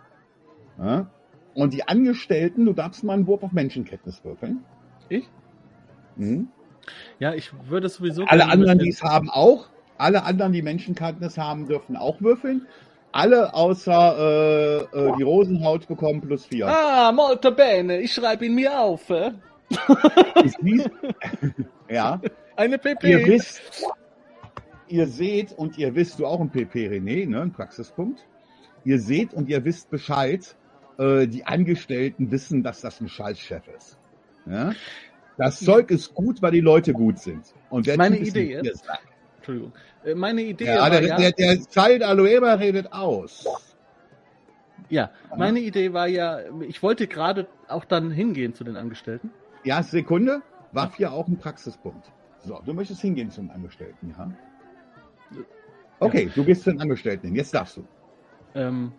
Ja? Und die Angestellten, du darfst mal einen Wurf auf Menschenkenntnis würfeln. Ich? Mhm. Ja, ich würde sowieso. Alle anderen, die es haben, auch. Alle anderen, die Menschenkenntnis haben, dürfen auch würfeln. Alle außer äh, äh, die Rosenhaut bekommen plus vier. Ah, molto bene. Ich schreibe ihn mir auf. Äh? Ja. Eine PP. Ihr wisst, ihr seht und ihr wisst, du auch ein PP, René, ne, ein Praxispunkt. Ihr seht und ihr wisst Bescheid, äh, die Angestellten wissen, dass das ein Scheißchef ist. Ja? Das Zeug ist gut, weil die Leute gut sind. Und der Meine ist Idee ist- Biersack. Entschuldigung. Äh, Meine Idee Ja, war der, ja, der, der Child Aloeba redet aus. ja, meine Idee war ja, ich wollte gerade auch dann hingehen zu den Angestellten. Ja, Sekunde, war hier auch ein Praxispunkt. So, du möchtest hingehen zum Angestellten, ja? Okay, du gehst zu den Angestellten hin. Jetzt darfst du. Ähm,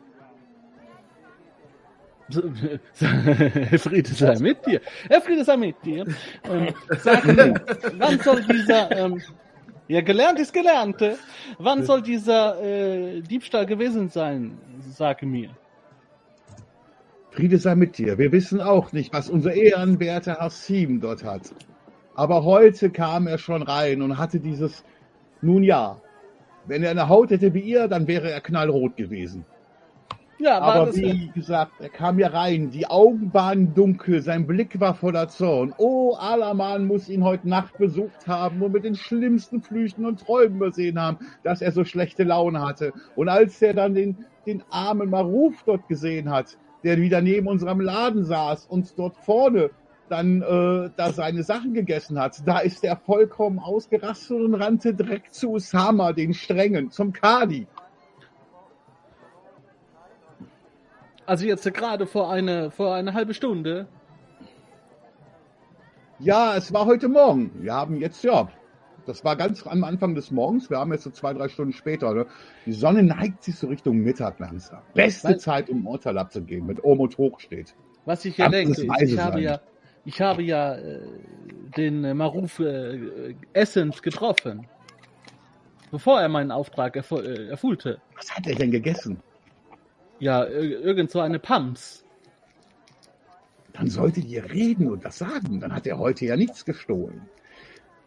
Herr Friede sei mit dir. Herr Friede sei mit dir. Ähm, sag mir, wann soll dieser, ähm, ja, gelernt ist Gelernte. Wann soll dieser äh, Diebstahl gewesen sein? Sage mir. Friede sei mit dir. Wir wissen auch nicht, was unser ehrenwerter Hassim dort hat. Aber heute kam er schon rein und hatte dieses, nun ja, wenn er eine Haut hätte wie ihr, dann wäre er knallrot gewesen. Ja, Aber wie gesagt, er kam hier rein, die Augen waren dunkel, sein Blick war voller Zorn. Oh, Alaman muss ihn heute Nacht besucht haben und mit den schlimmsten Flüchten und Träumen übersehen haben, dass er so schlechte Laune hatte. Und als er dann den, den armen Maruf dort gesehen hat, der wieder neben unserem Laden saß und dort vorne dann äh, da seine Sachen gegessen hat, da ist er vollkommen ausgerastet und rannte direkt zu Usama, den Strengen, zum Kadi. also jetzt gerade vor eine, vor eine halbe Stunde. Ja, es war heute Morgen. Wir haben jetzt, ja, das war ganz am Anfang des Morgens. Wir haben jetzt so zwei, drei Stunden später. Ne? Die Sonne neigt sich so Richtung Mittag langsam. Beste Weil- Zeit, um Urteil abzugeben, wenn Omut hoch steht. Was ich ja denke, ich habe sein? ja, ich habe ja äh, den äh, Maruf äh, Essens getroffen, bevor er meinen Auftrag erfu äh, erfüllte. Was hat er denn gegessen? Ja, ir- irgend so eine Pams. Dann solltet ihr reden und das sagen. Dann hat er heute ja nichts gestohlen.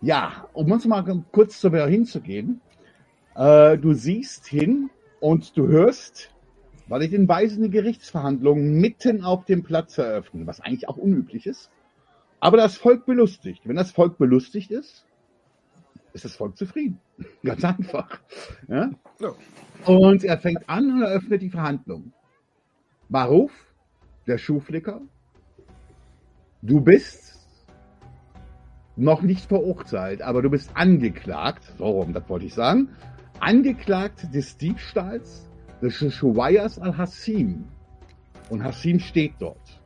Ja, um uns mal kurz zu hinzugehen. Äh, du siehst hin und du hörst, weil ich den Weisen die Gerichtsverhandlungen mitten auf dem Platz eröffnen, was eigentlich auch unüblich ist. Aber das Volk belustigt. Wenn das Volk belustigt ist, ist das Volk zufrieden. Ganz einfach. Ja? Ja. Und er fängt an und eröffnet die Verhandlungen. Maruf, der Schuhflicker, du bist noch nicht verurteilt, aber du bist angeklagt, so rum, das wollte ich sagen, angeklagt des Diebstahls des Shuwayas al-Hassim. Und Hassim steht dort.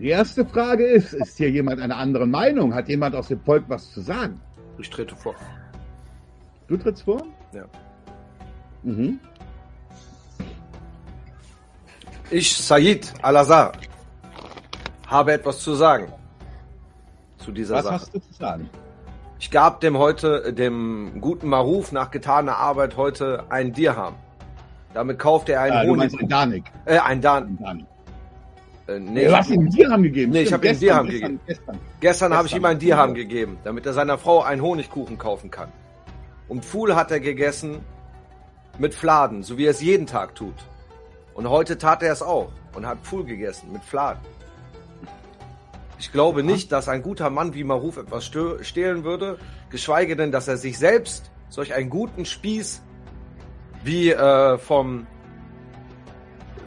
Die erste Frage ist, ist hier jemand einer anderen Meinung? Hat jemand aus dem Volk was zu sagen? Ich trete vor. Du trittst vor? Ja. Mhm. Ich, Said Al-Azhar, habe etwas zu sagen zu dieser Was Sache. hast du zu sagen? Ich gab dem heute, dem guten Maruf nach getaner Arbeit heute einen Dirham. Damit kaufte er einen Ja, du Honig. meinst den Danik. Äh, ein Dan. Danik. Äh, nee, du hast ihm einen Dirham gegeben. Nee, ich Stimmt, hab ihm gestern, Dirham gestern, gegeben. Gestern. Gestern habe ich Gestern. ihm einen Dirham gegeben, damit er seiner Frau einen Honigkuchen kaufen kann. Und Pfuhl hat er gegessen mit Fladen, so wie er es jeden Tag tut. Und heute tat er es auch und hat Pfuhl gegessen mit Fladen. Ich glaube nicht, dass ein guter Mann wie Maruf etwas stehlen würde, geschweige denn, dass er sich selbst solch einen guten Spieß wie äh, vom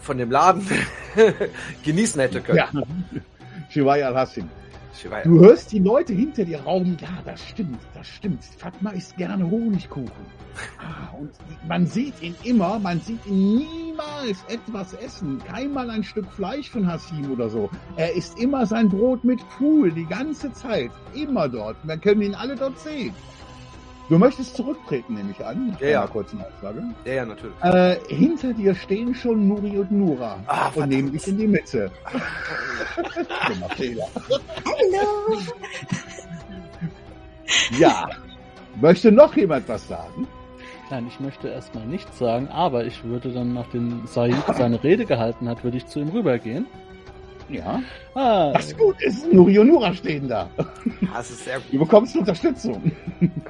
von dem Laden genießen hätte können. Ja. Weiß- Du hörst die Leute hinter dir rauben. Ja, das stimmt, das stimmt. Fatma isst gerne Honigkuchen. Ah, und man sieht ihn immer, man sieht ihn niemals etwas essen. Keinmal ein Stück Fleisch von Hassim oder so. Er isst immer sein Brot mit Pfuhl, die ganze Zeit. Immer dort. Wir können ihn alle dort sehen. Du möchtest zurücktreten, nehme ich an. Ja, ja. mal kurz eine Aussage. Ja, ja, natürlich. Äh, hinter dir stehen schon Nuri und Nura Ah, und nehmen dich in die Mitte. Dummer Fehler. Hallo. Ja. Möchte noch jemand was sagen? Nein, ich möchte erstmal nichts sagen, aber ich würde dann, nachdem Said seine Rede gehalten hat, würde ich zu ihm rübergehen. Ja. Ah, Was gut ist, Nuri und Nura stehen da. Das ist sehr gut. Du bekommst Unterstützung.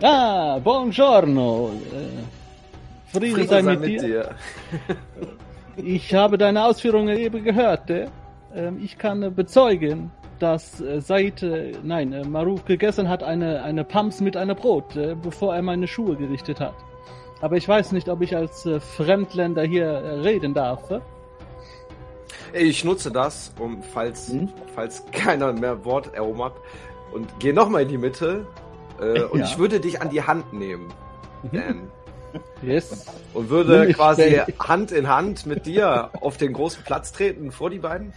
ah buongiorno. Friede, Friede sei mit, dir. Ich habe deine Ausführungen eben gehört. Äh? Ähm, ich kann äh, bezeugen, dass äh, Said, äh, nein, Maruf gegessen hat eine, eine Pams mit einer Brot, bevor er meine Schuhe gerichtet hat. Aber ich weiß nicht, ob ich als Fremdländer hier reden darf. Ich nutze das, um, falls, Hm? falls keiner mehr Wort erobert, und gehe nochmal in die Mitte. Äh, und Ja. ich würde dich an die Hand nehmen, Dan. Yes. Und würde quasi. Hand in Hand mit dir auf den großen Platz treten vor die beiden.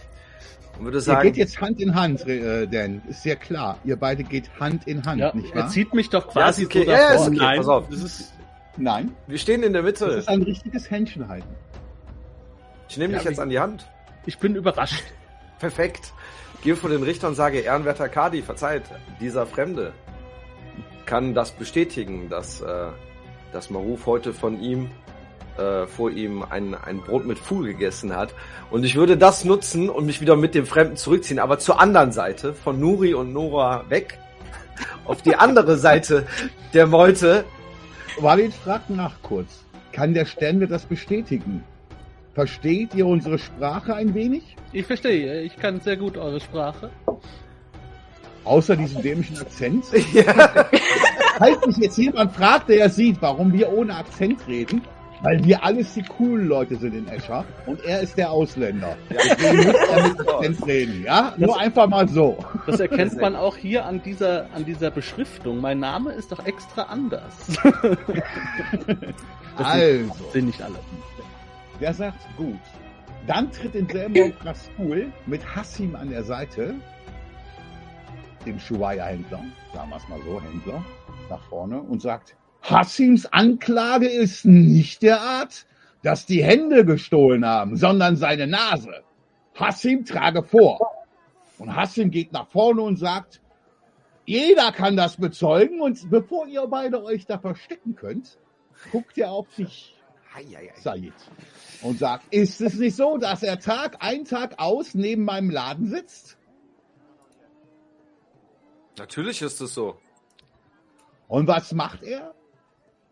Und würde Ihr sagen, geht jetzt Hand in Hand, äh, Dan. Ist ja klar. Ihr beide geht Hand in Hand, Ja, nicht er wahr? zieht mich doch ja, quasi ist okay. so Ja, ja, davor. okay. Nein, Pass auf. das ist Nein. Wir stehen in der Das Mitte. ist ein richtiges Händchen halten. Ich nehme Ja, dich jetzt an die Hand. Ich bin überrascht. Perfekt. Gehe vor den Richter und sage, ehrenwerter Kadi, verzeiht, dieser Fremde kann das bestätigen, dass, äh, dass Maruf heute von ihm, äh, vor ihm ein, ein Brot mit Pfuhl gegessen hat. Und ich würde das nutzen und mich wieder mit dem Fremden zurückziehen, aber zur anderen Seite, von Nuri und Nora weg, auf die andere Seite der Meute. Walid fragt nach kurz. Kann der Stände das bestätigen? Versteht ihr unsere Sprache ein wenig? Ich verstehe, ich kann sehr gut eure Sprache. Außer diesem dämischen Akzent? ja. Falls mich jetzt jemand fragt, der sieht, warum wir ohne Akzent reden, weil wir alles die coolen Leute sind in Escher und er ist der Ausländer. Deswegen muss er mit Akzent reden, ja? Nur einfach mal so. Das erkennt man auch hier an dieser, an dieser Beschriftung. Mein Name ist doch extra anders. Das Also, sind nicht alle. Der sagt gut. Dann tritt in selben Augenblick Rasul mit Hassim an der Seite, dem Schuwaya-Händler, sagen wir es mal so, Händler, nach vorne und sagt, Hassims Anklage ist nicht der Art, dass die Hände gestohlen haben, sondern seine Nase. Hassim trage vor. Und Hassim geht nach vorne und sagt, jeder kann das bezeugen und bevor ihr beide euch da verstecken könnt, guckt ihr auf sich. Said und sagt, ist es nicht so, dass er Tag ein, Tag aus neben meinem Laden sitzt? Natürlich ist es so. Und was macht er?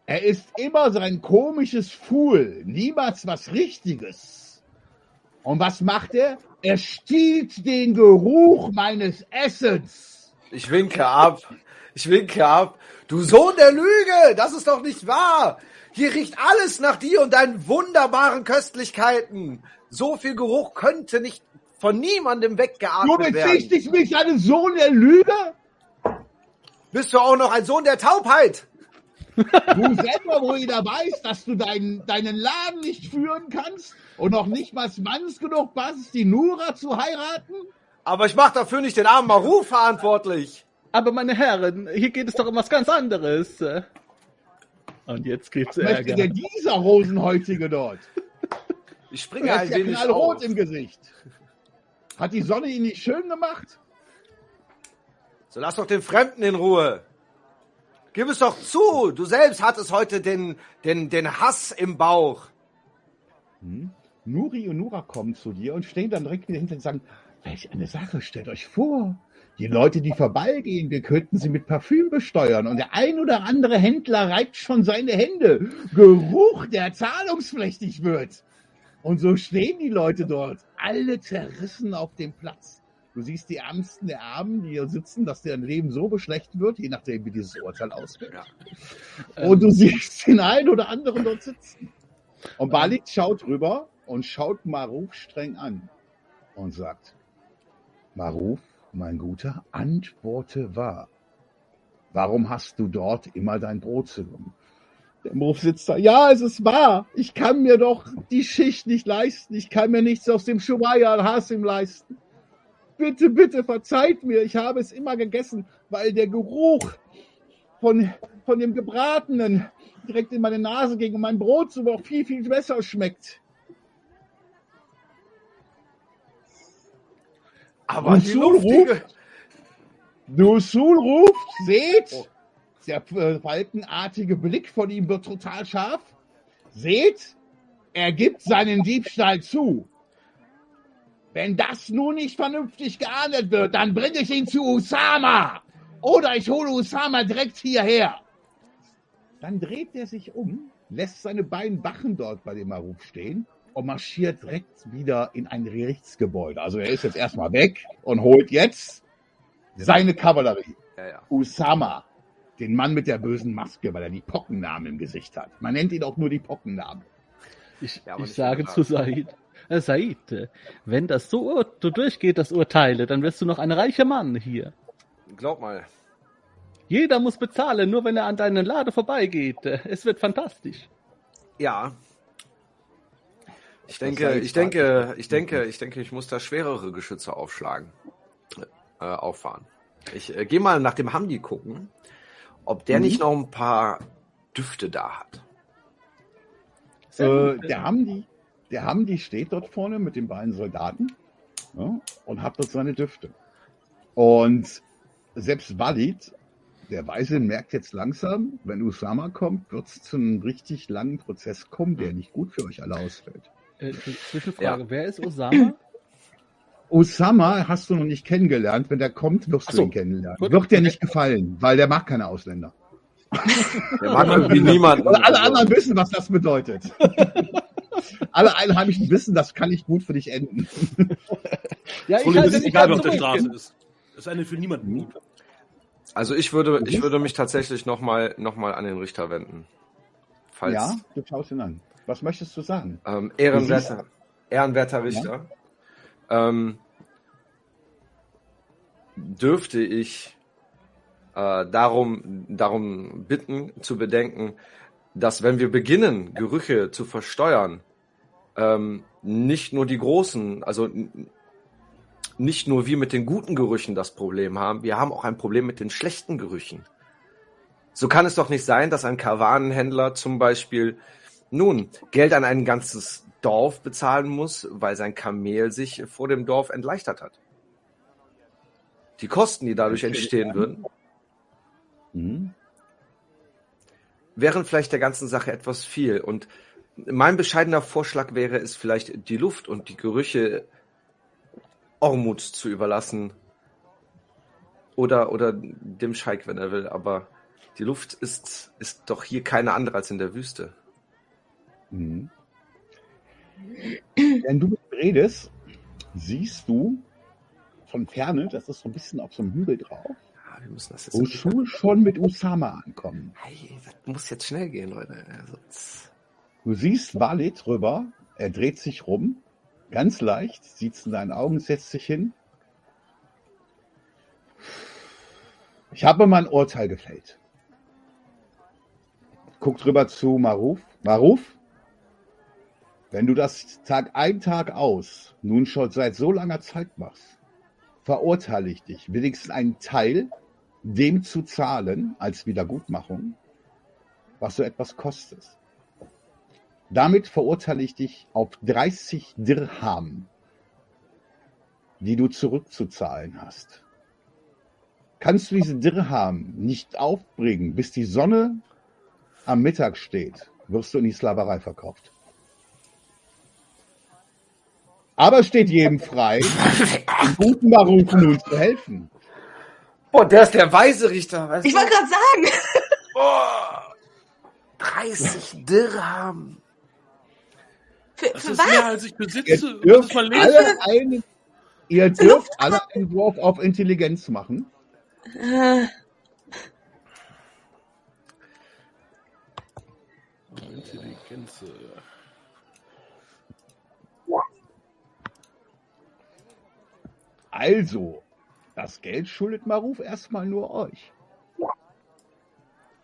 Er isst immer sein komisches Fool, niemals was Richtiges. Und was macht er? Er stiehlt den Geruch meines Essens. Ich winke ab. Ich winke ab. Du Sohn der Lüge, das ist doch nicht wahr. Hier riecht alles nach dir und deinen wunderbaren Köstlichkeiten. So viel Geruch könnte nicht von niemandem weggeatmet werden. bezichtigst mich einen Sohn der Lüge? Bist du auch noch ein Sohn der Taubheit? Du selber, wo jeder weiß, dass du deinen, deinen Laden nicht führen kannst und noch nicht mal manns genug bist, die Nura zu heiraten? Aber ich mache dafür nicht den armen Maruf verantwortlich. Aber meine Herren, hier geht es doch um was ganz anderes. Und jetzt gibt's Möchte Ärger. denn dieser Rosenhäutige dort? Ich springe ein ja wenig knallrot auf. im Gesicht. Hat die Sonne ihn nicht schön gemacht? So lass doch den Fremden in Ruhe. Gib es doch zu. Du selbst hattest heute den, den, den Hass im Bauch. Nuri und Nura kommen zu dir und stehen dann direkt wieder hinter und sagen, welch eine Sache, stellt euch vor. Die Leute, die vorbeigehen, wir könnten sie mit Parfüm besteuern und der ein oder andere Händler reibt schon seine Hände. Geruch, der zahlungspflichtig wird. Und so stehen die Leute dort, alle zerrissen auf dem Platz. Du siehst die Ärmsten der Armen, die hier sitzen, dass deren Leben so beschlecht wird, je nachdem, wie dieses Urteil ausfällt. Ja. Und du siehst den einen oder anderen dort sitzen. Und Balit schaut rüber und schaut Maruf streng an und sagt, Maruf, mein Guter, antworte wahr. Warum hast du dort immer dein Brot zu tun? Der Murph sitzt da. Ja, es ist wahr. Ich kann mir doch die Schicht nicht leisten. Ich kann mir nichts aus dem Shumaya al-Hasim leisten. Bitte, bitte verzeiht mir. Ich habe es immer gegessen, weil der Geruch von, von dem Gebratenen direkt in meine Nase ging und mein Brot so noch viel, viel besser schmeckt. Aber Und die Sul luftige... ruft, Nusul ruft, seht, Oh. der äh, falkenartige Blick von ihm wird total scharf. Seht, er gibt seinen Diebstahl zu. Wenn das nun nicht vernünftig geahndet wird, dann bringe ich ihn zu Usama. Oder ich hole Usama direkt hierher. Dann dreht er sich um, lässt seine beiden Wachen dort bei dem Maruf stehen und marschiert direkt wieder in ein Gerichtsgebäude. Also er ist jetzt erstmal weg und holt jetzt seine Kavallerie. Ja, ja. Usama, den Mann mit der bösen Maske, weil er die Pockennamen im Gesicht hat. Man nennt ihn auch nur die Pockennamen. Ich, Ja, ich sage zu Said, äh, Said, wenn das so, ur- so durchgeht, das Urteile, dann wirst du noch ein reicher Mann hier. Glaub mal. Jeder muss bezahlen, nur wenn er an deinen Lade vorbeigeht. Es wird fantastisch. Ja. Ich denke, ich denke, ich denke, ich denke, ich muss da schwerere Geschütze aufschlagen, äh, auffahren. Ich äh, gehe mal nach dem Hamdi gucken, ob der Mhm. nicht noch ein paar Düfte da hat. Äh, der Hamdi, der Hamdi steht dort vorne mit den beiden Soldaten ja, und hat dort seine Düfte. Und selbst Walid, der Weise, merkt jetzt langsam, wenn Usama kommt, wird es zu einem richtig langen Prozess kommen, der nicht gut für euch alle ausfällt. Äh, Zwischenfrage, wer ist Osama? Osama hast du noch nicht kennengelernt. Wenn der kommt, wirst Ach du so. ihn kennenlernen. Gut. Wird dir nicht gefallen, weil der mag keine Ausländer. Der mag irgendwie niemanden. Und alle anderen wissen, was das bedeutet. alle Einheimischen wissen, das kann nicht gut für dich enden. Ja, Voll ist nicht egal, wer auf der so Straße ist. Das ist eine für niemanden gut. Also ich würde, ich würde mich tatsächlich nochmal noch mal an den Richter wenden. Falls Ja, du schaust ihn an. Was möchtest du sagen? ähm, ehrenwerter, ehrenwerter Richter, ähm, dürfte ich äh, darum, darum bitten zu bedenken, dass wenn wir beginnen, Gerüche zu versteuern, ähm, nicht nur die großen, also nicht nur wir mit den guten Gerüchen das Problem haben, wir haben auch ein Problem mit den schlechten Gerüchen. So kann es doch nicht sein, dass ein Karawanenhändler zum Beispiel nun Geld an ein ganzes Dorf bezahlen muss, weil sein Kamel sich vor dem Dorf entleichtert hat. Die Kosten, die dadurch entstehen würden, Mhm. wären vielleicht der ganzen Sache etwas viel. Und mein bescheidener Vorschlag wäre es vielleicht, die Luft und die Gerüche Ormut zu überlassen. Oder, oder dem Scheik, wenn er will. Aber die Luft ist, ist doch hier keine andere als in der Wüste. Mhm. Wenn du mit redest, siehst du von Ferne, das ist so ein bisschen auf so einem Hügel drauf, Ja, wir müssen das jetzt. Usul schon mit Usama ankommen. Hey, das muss jetzt schnell gehen, Leute. Das- Du siehst Walid rüber, er dreht sich rum, ganz leicht, sieht's in seinen Augen, setzt sich hin. Ich habe mein Urteil gefällt. Guckt rüber zu Maruf. Maruf, wenn du das Tag ein, Tag aus nun schon seit so langer Zeit machst, verurteile ich dich, wenigstens einen Teil dem zu zahlen als Wiedergutmachung, was so etwas kostet. Damit verurteile ich dich auf 30 Dirham, die du zurückzuzahlen hast. Kannst du diese Dirham nicht aufbringen, bis die Sonne am Mittag steht, wirst du in die Sklaverei verkauft. Aber es steht jedem frei, den guten Barufen nun zu helfen. Boah, der ist der weise Richter. Weißt Ich wollte gerade sagen, Boah, 30 Dirham. für, Das für ist mehr, was? als ich Ihr besitze. Ist dürft alle einen, ihr dürft alle einen Wurf auf Intelligenz machen. Äh, Intelligenz. äh, Also, das Geld schuldet Maruf erstmal nur euch.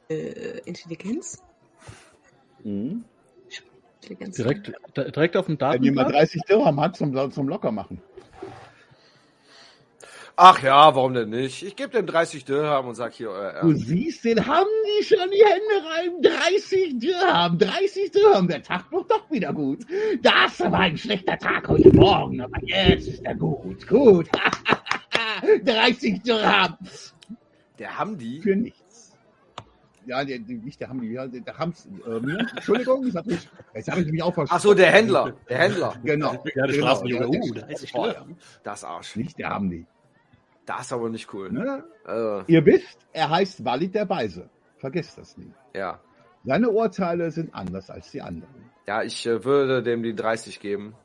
äh, Intelligenz? Mhm. Intelligenz. Direkt, direkt auf dem Wenn jemand Datenblatt. 30 Dirham hat zum, zum locker machen. Ach ja, warum denn nicht? Ich gebe dem 30 Dirham und sag hier, äh, Du äh, siehst, den haben die schon die Hände rein. 30 Dirham, 30 Dirham. Der Tag wird doch wieder gut. Das war ein schlechter Tag heute Morgen, aber jetzt ist er gut. Gut. 30 Dirham. der Hamdi. Für nichts. Ja, der, der, nicht der Hamdi, ja, der, der Hams. Ähm, Entschuldigung, ich hab mich, jetzt habe ich mich auch Ach so, der Händler. Der Händler. Genau. Gerade genau. Straßenjunge. der- Uh, da heißt ich Oh, Steuer. Das Arsch. Nicht der Hamdi. Das ist aber nicht cool. Ne? Äh, Ihr wisst, er heißt Walid der Weise. Vergesst das nie. ja. Seine Urteile sind anders als die anderen. Ja, ich äh, würde dem die 30 geben.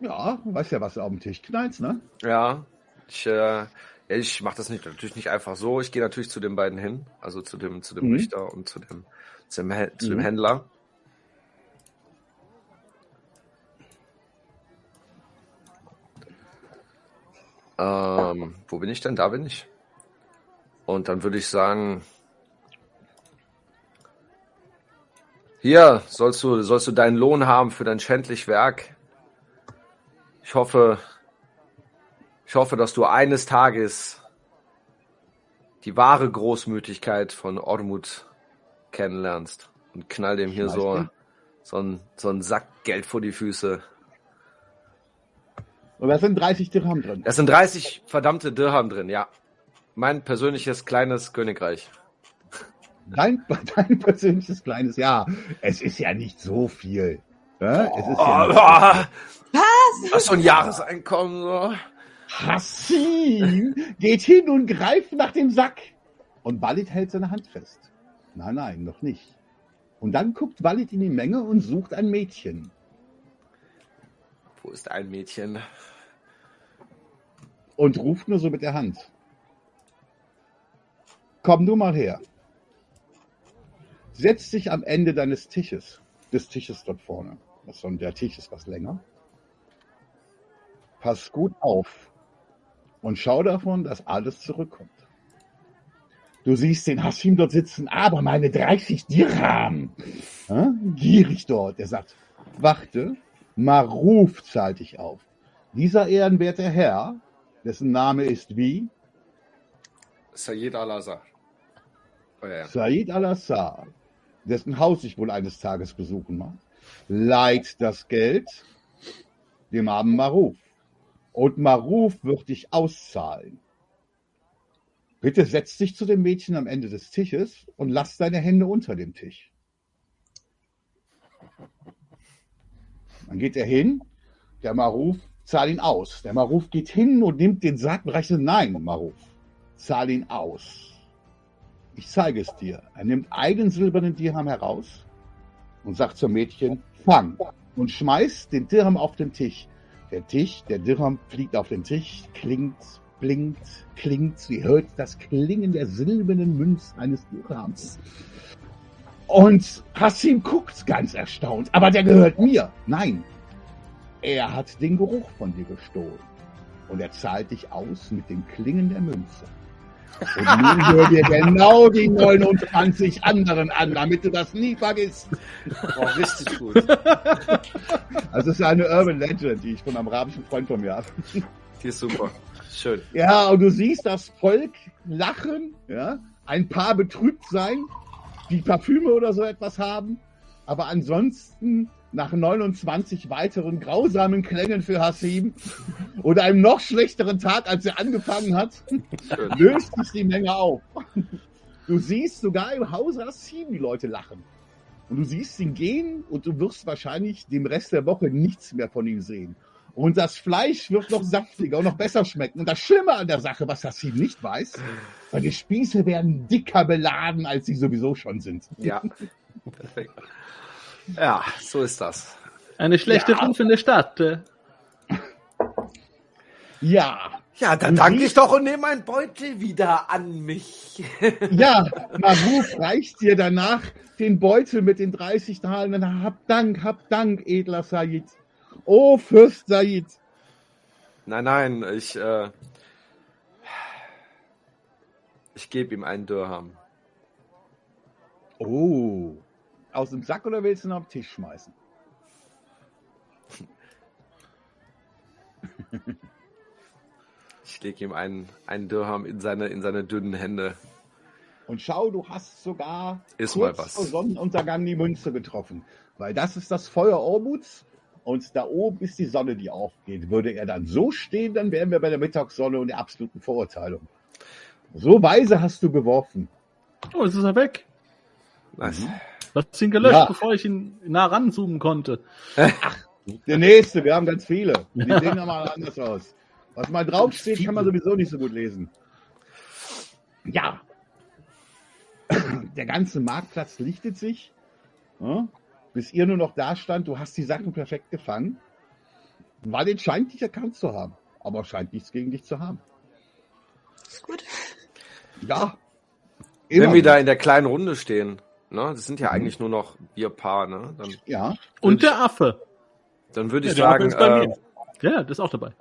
Ja, weißt ja, was du auf dem Tisch knallst, ne? Ja. Ich, äh, ich mache das nicht, natürlich nicht einfach so. Ich gehe natürlich zu den beiden hin. Also zu dem, zu dem Mhm. Richter und zu dem, zu dem, zu dem Mhm. Händler. Ähm, wo bin ich denn? Da bin ich. Und dann würde ich sagen, hier sollst du, sollst du deinen Lohn haben für dein schändlich Werk. Ich hoffe, ich hoffe, dass du eines Tages die wahre Großmütigkeit von Ormut kennenlernst und knall dem hier so, so ein, so ein Sack Geld vor die Füße. Und da sind 30 Dirham drin. Da sind 30 verdammte Dirham drin, ja. Mein persönliches kleines Königreich. Dein, dein persönliches kleines Ja. Es ist ja nicht so viel. Ja? Es ist Oh, ja oh, Was? was so ein Jahreseinkommen so. Hassim geht hin und greift nach dem Sack. Und Walid hält seine Hand fest. Nein, nein, noch nicht. Und dann guckt Walid in die Menge und sucht ein Mädchen. Ist ein Mädchen? Und ruft nur so mit der Hand. Komm du mal her. Setz dich am Ende deines Tisches. Des Tisches dort vorne. Der Tisch ist was länger. Pass gut auf. Und schau davon, dass alles zurückkommt. Du siehst den Hashim dort sitzen, aber meine 30 Dirham. Ja, gierig dort. Er sagt, warte, Maruf zahlt dich auf. Dieser ehrenwerte Herr, dessen Name ist wie Sayed Al-Azhar. Oh, ja. Said al-Assar, dessen Haus ich wohl eines Tages besuchen mag, leiht das Geld dem armen Maruf. Und Maruf wird dich auszahlen. Bitte setz dich zu dem Mädchen am Ende des Tisches und lass deine Hände unter dem Tisch. Dann geht er hin, der Maruf zahl ihn aus. Der Maruf geht hin und nimmt den Sack und rechnet, nein, Maruf, zahl ihn aus. Ich zeige es dir. Er nimmt einen silbernen Dirham heraus und sagt zum Mädchen, fang und schmeißt den Dirham auf den Tisch. Der Tisch, der Dirham fliegt auf den Tisch, klingt, blinkt, klingt. Sie hört das Klingen der silbernen Münze eines Dirhams. Und Hassim guckt ganz erstaunt. Aber der gehört mir. Nein, er hat den Geruch von dir gestohlen. Und er zahlt dich aus mit dem Klingen der Münze. Und nun hör dir genau die 29 anderen an, damit du das nie vergisst. Oh, richtig gut. Also es ist eine Urban Legend, die ich von einem arabischen Freund von mir habe. Die ist super. Schön. Ja, und du siehst das Volk lachen, ja, ein paar betrübt sein, die Parfüme oder so etwas haben, aber ansonsten nach 29 weiteren grausamen Klängen für Hassim oder einem noch schlechteren Tag, als er angefangen hat, löst sich die Menge auf. Du siehst sogar im Hause Hassim die Leute lachen. Und du siehst ihn gehen und du wirst wahrscheinlich dem Rest der Woche nichts mehr von ihm sehen. Und das Fleisch wird noch saftiger und noch besser schmecken. Und das Schlimme an der Sache, was Hassim nicht weiß, seine Spieße werden dicker beladen, als sie sowieso schon sind. Ja. Perfekt. Ja, so ist das. Eine schlechte Ja. Ruf in der Stadt. äh. Ja, Ja, dann danke ich doch und nehme mein Beutel wieder an mich. ja, Maruf reicht dir danach den Beutel mit den 30 Talen. Hab Dank, hab Dank, edler Said. Oh, Fürst Said. Nein, nein, ich, äh, ich gebe ihm einen Dirham. Oh, aus dem Sack oder willst du ihn auf den Tisch schmeißen? Ich lege ihm einen, einen Dirham in seine, in seine dünnen Hände. Und schau, du hast sogar Ist kurz mal was. vor Sonnenuntergang die Münze getroffen. Weil das ist das Feuer Ormuts und da oben ist die Sonne, die aufgeht. Würde er dann so stehen, dann wären wir bei der Mittagssonne und der absoluten Verurteilung. So weise hast du geworfen. Oh, jetzt ist er weg. Nice. Du hast ihn gelöscht, Ja. bevor ich ihn nah ranzoomen konnte. Der nächste, wir haben ganz viele. Die sehen nochmal anders aus. Was mal draufsteht, kann man sowieso nicht so gut lesen. Ja. Der ganze Marktplatz lichtet sich. Ja, bis ihr nur noch da stand, du hast die Sachen perfekt gefangen. Walid scheint dich erkannt zu haben, aber scheint nichts gegen dich zu haben. Ist gut. Ja. Wenn Immer wir noch. da in der kleinen Runde stehen, ne, das sind ja eigentlich nur noch wir Paar, ne, dann, Ja. Und der Affe. dann würde Ja, ich sagen, äh. Ja, der ist auch dabei.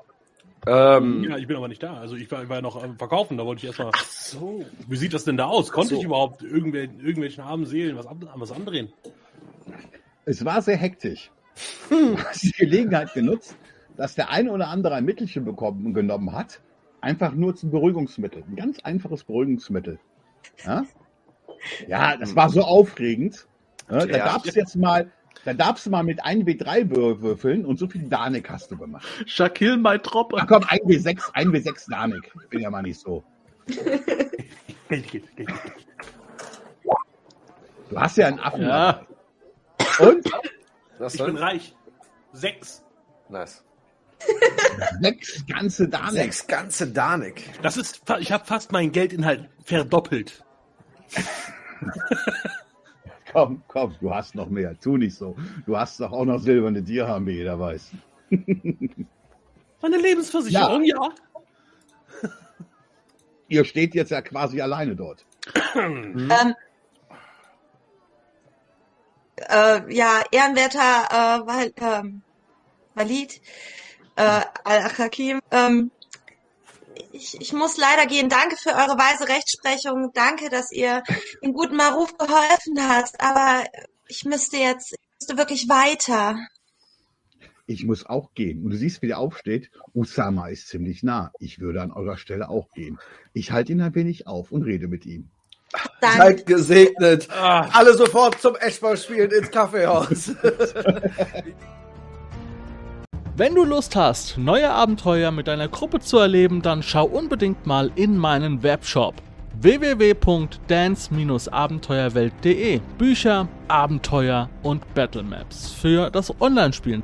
ähm, Ja, ich bin aber nicht da. Also ich war, ich war ja noch am Verkaufen, da wollte ich erstmal. So. Wie sieht das denn da aus? Konnte so. ich überhaupt irgendwel, irgendwelchen armen Seelen was, was andrehen? Es war sehr hektisch. Du hast die Gelegenheit genutzt, dass der eine oder andere ein Mittelchen bekommen, genommen hat. Einfach nur zum Beruhigungsmittel. Ein ganz einfaches Beruhigungsmittel. Ja, ja das war so aufregend. Ja, da darfst du jetzt mal, da darfst du mal mit 1W3 wür- würfeln und so viel Danik hast du gemacht. Shaquille, mein Trop. Ach komm, 1W6, 1W6 Danik. Ich bin ja mal nicht so. Du hast ja einen Affen. Ja. Und was Ich bin denn? reich. Sechs. Nice. sechs ganze Danik. Sechs ganze Danik. Das ist, ich habe fast meinen Geldinhalt verdoppelt. Komm, komm, du hast noch mehr. Tu nicht so. Du hast doch auch noch silberne Dirham, wie jeder weiß. Meine Lebensversicherung, ja. Ihr steht jetzt ja quasi alleine dort. Ähm, äh, ja, ehrenwerter äh, Wal ähm, Walid äh, Al-Hakim, ähm, ich, ich muss leider gehen. Danke für eure weise Rechtsprechung. Danke, dass ihr dem guten Maruf geholfen hast. Aber ich müsste jetzt, ich müsste wirklich weiter. Ich muss auch gehen. Und du siehst, wie der aufsteht. Usama ist ziemlich nah. Ich würde an eurer Stelle auch gehen. Ich halte ihn ein wenig auf und rede mit ihm. Danke. Seid gesegnet. Ah, Alle sofort zum Eschball spielen ins Kaffeehaus. Wenn du Lust hast, neue Abenteuer mit deiner Gruppe zu erleben, dann schau unbedingt mal in meinen Webshop www.dance-abenteuerwelt.de Bücher, Abenteuer und Battlemaps für das Online-Spielen.